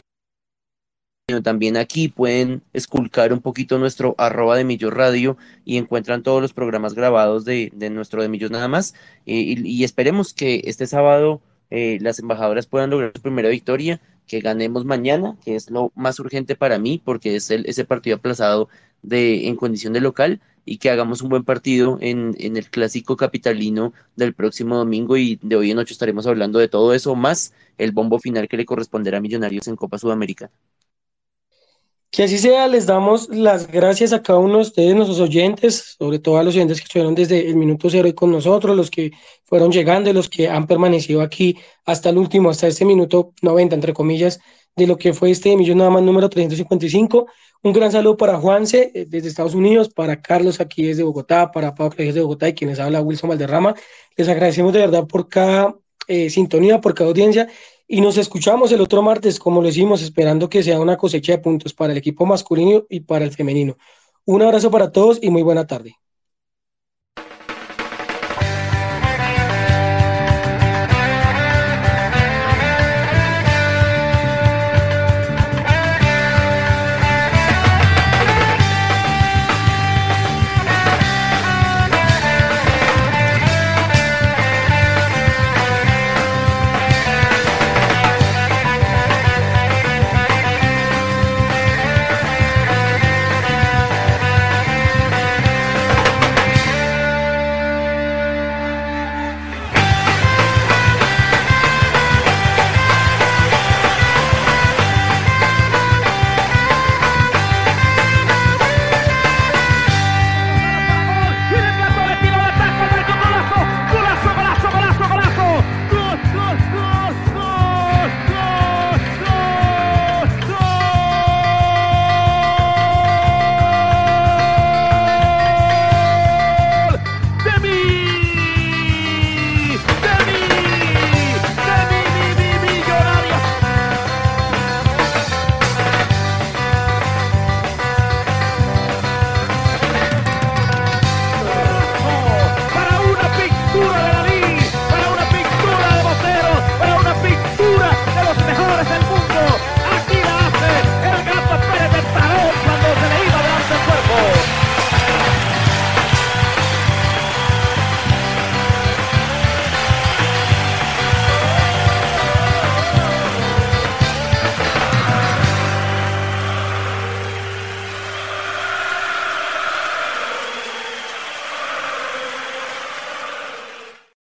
sino también aquí pueden esculcar un poquito nuestro arroba de Millos Radio y encuentran todos los programas grabados de, de nuestro de Millos nada más. Eh, y, esperemos que este sábado eh, las embajadoras puedan lograr su primera victoria que ganemos mañana, que es lo más urgente para mí, porque es el, ese partido aplazado de, en condición de local, y que hagamos un buen partido en, en, el clásico capitalino del próximo domingo, y de hoy en noche estaremos hablando de todo eso, más el bombo final que le corresponderá a Millonarios en Copa Sudamericana. Que así sea, les damos las gracias a cada uno de ustedes, nuestros oyentes, sobre todo a los oyentes que estuvieron desde el minuto cero con nosotros, los que fueron llegando y los que han permanecido aquí hasta el último, hasta este minuto 90, entre comillas, de lo que fue este millón nada más número 355. Un gran saludo para Juanse eh, desde Estados Unidos, para Carlos aquí desde Bogotá, para Pablo Clejes de Bogotá y quienes habla Wilson Valderrama. Les agradecemos de verdad por cada eh, sintonía, por cada audiencia y nos escuchamos el otro martes, como lo hicimos, esperando que sea una cosecha de puntos para el equipo masculino y para el femenino. Un abrazo para todos y muy buena tarde.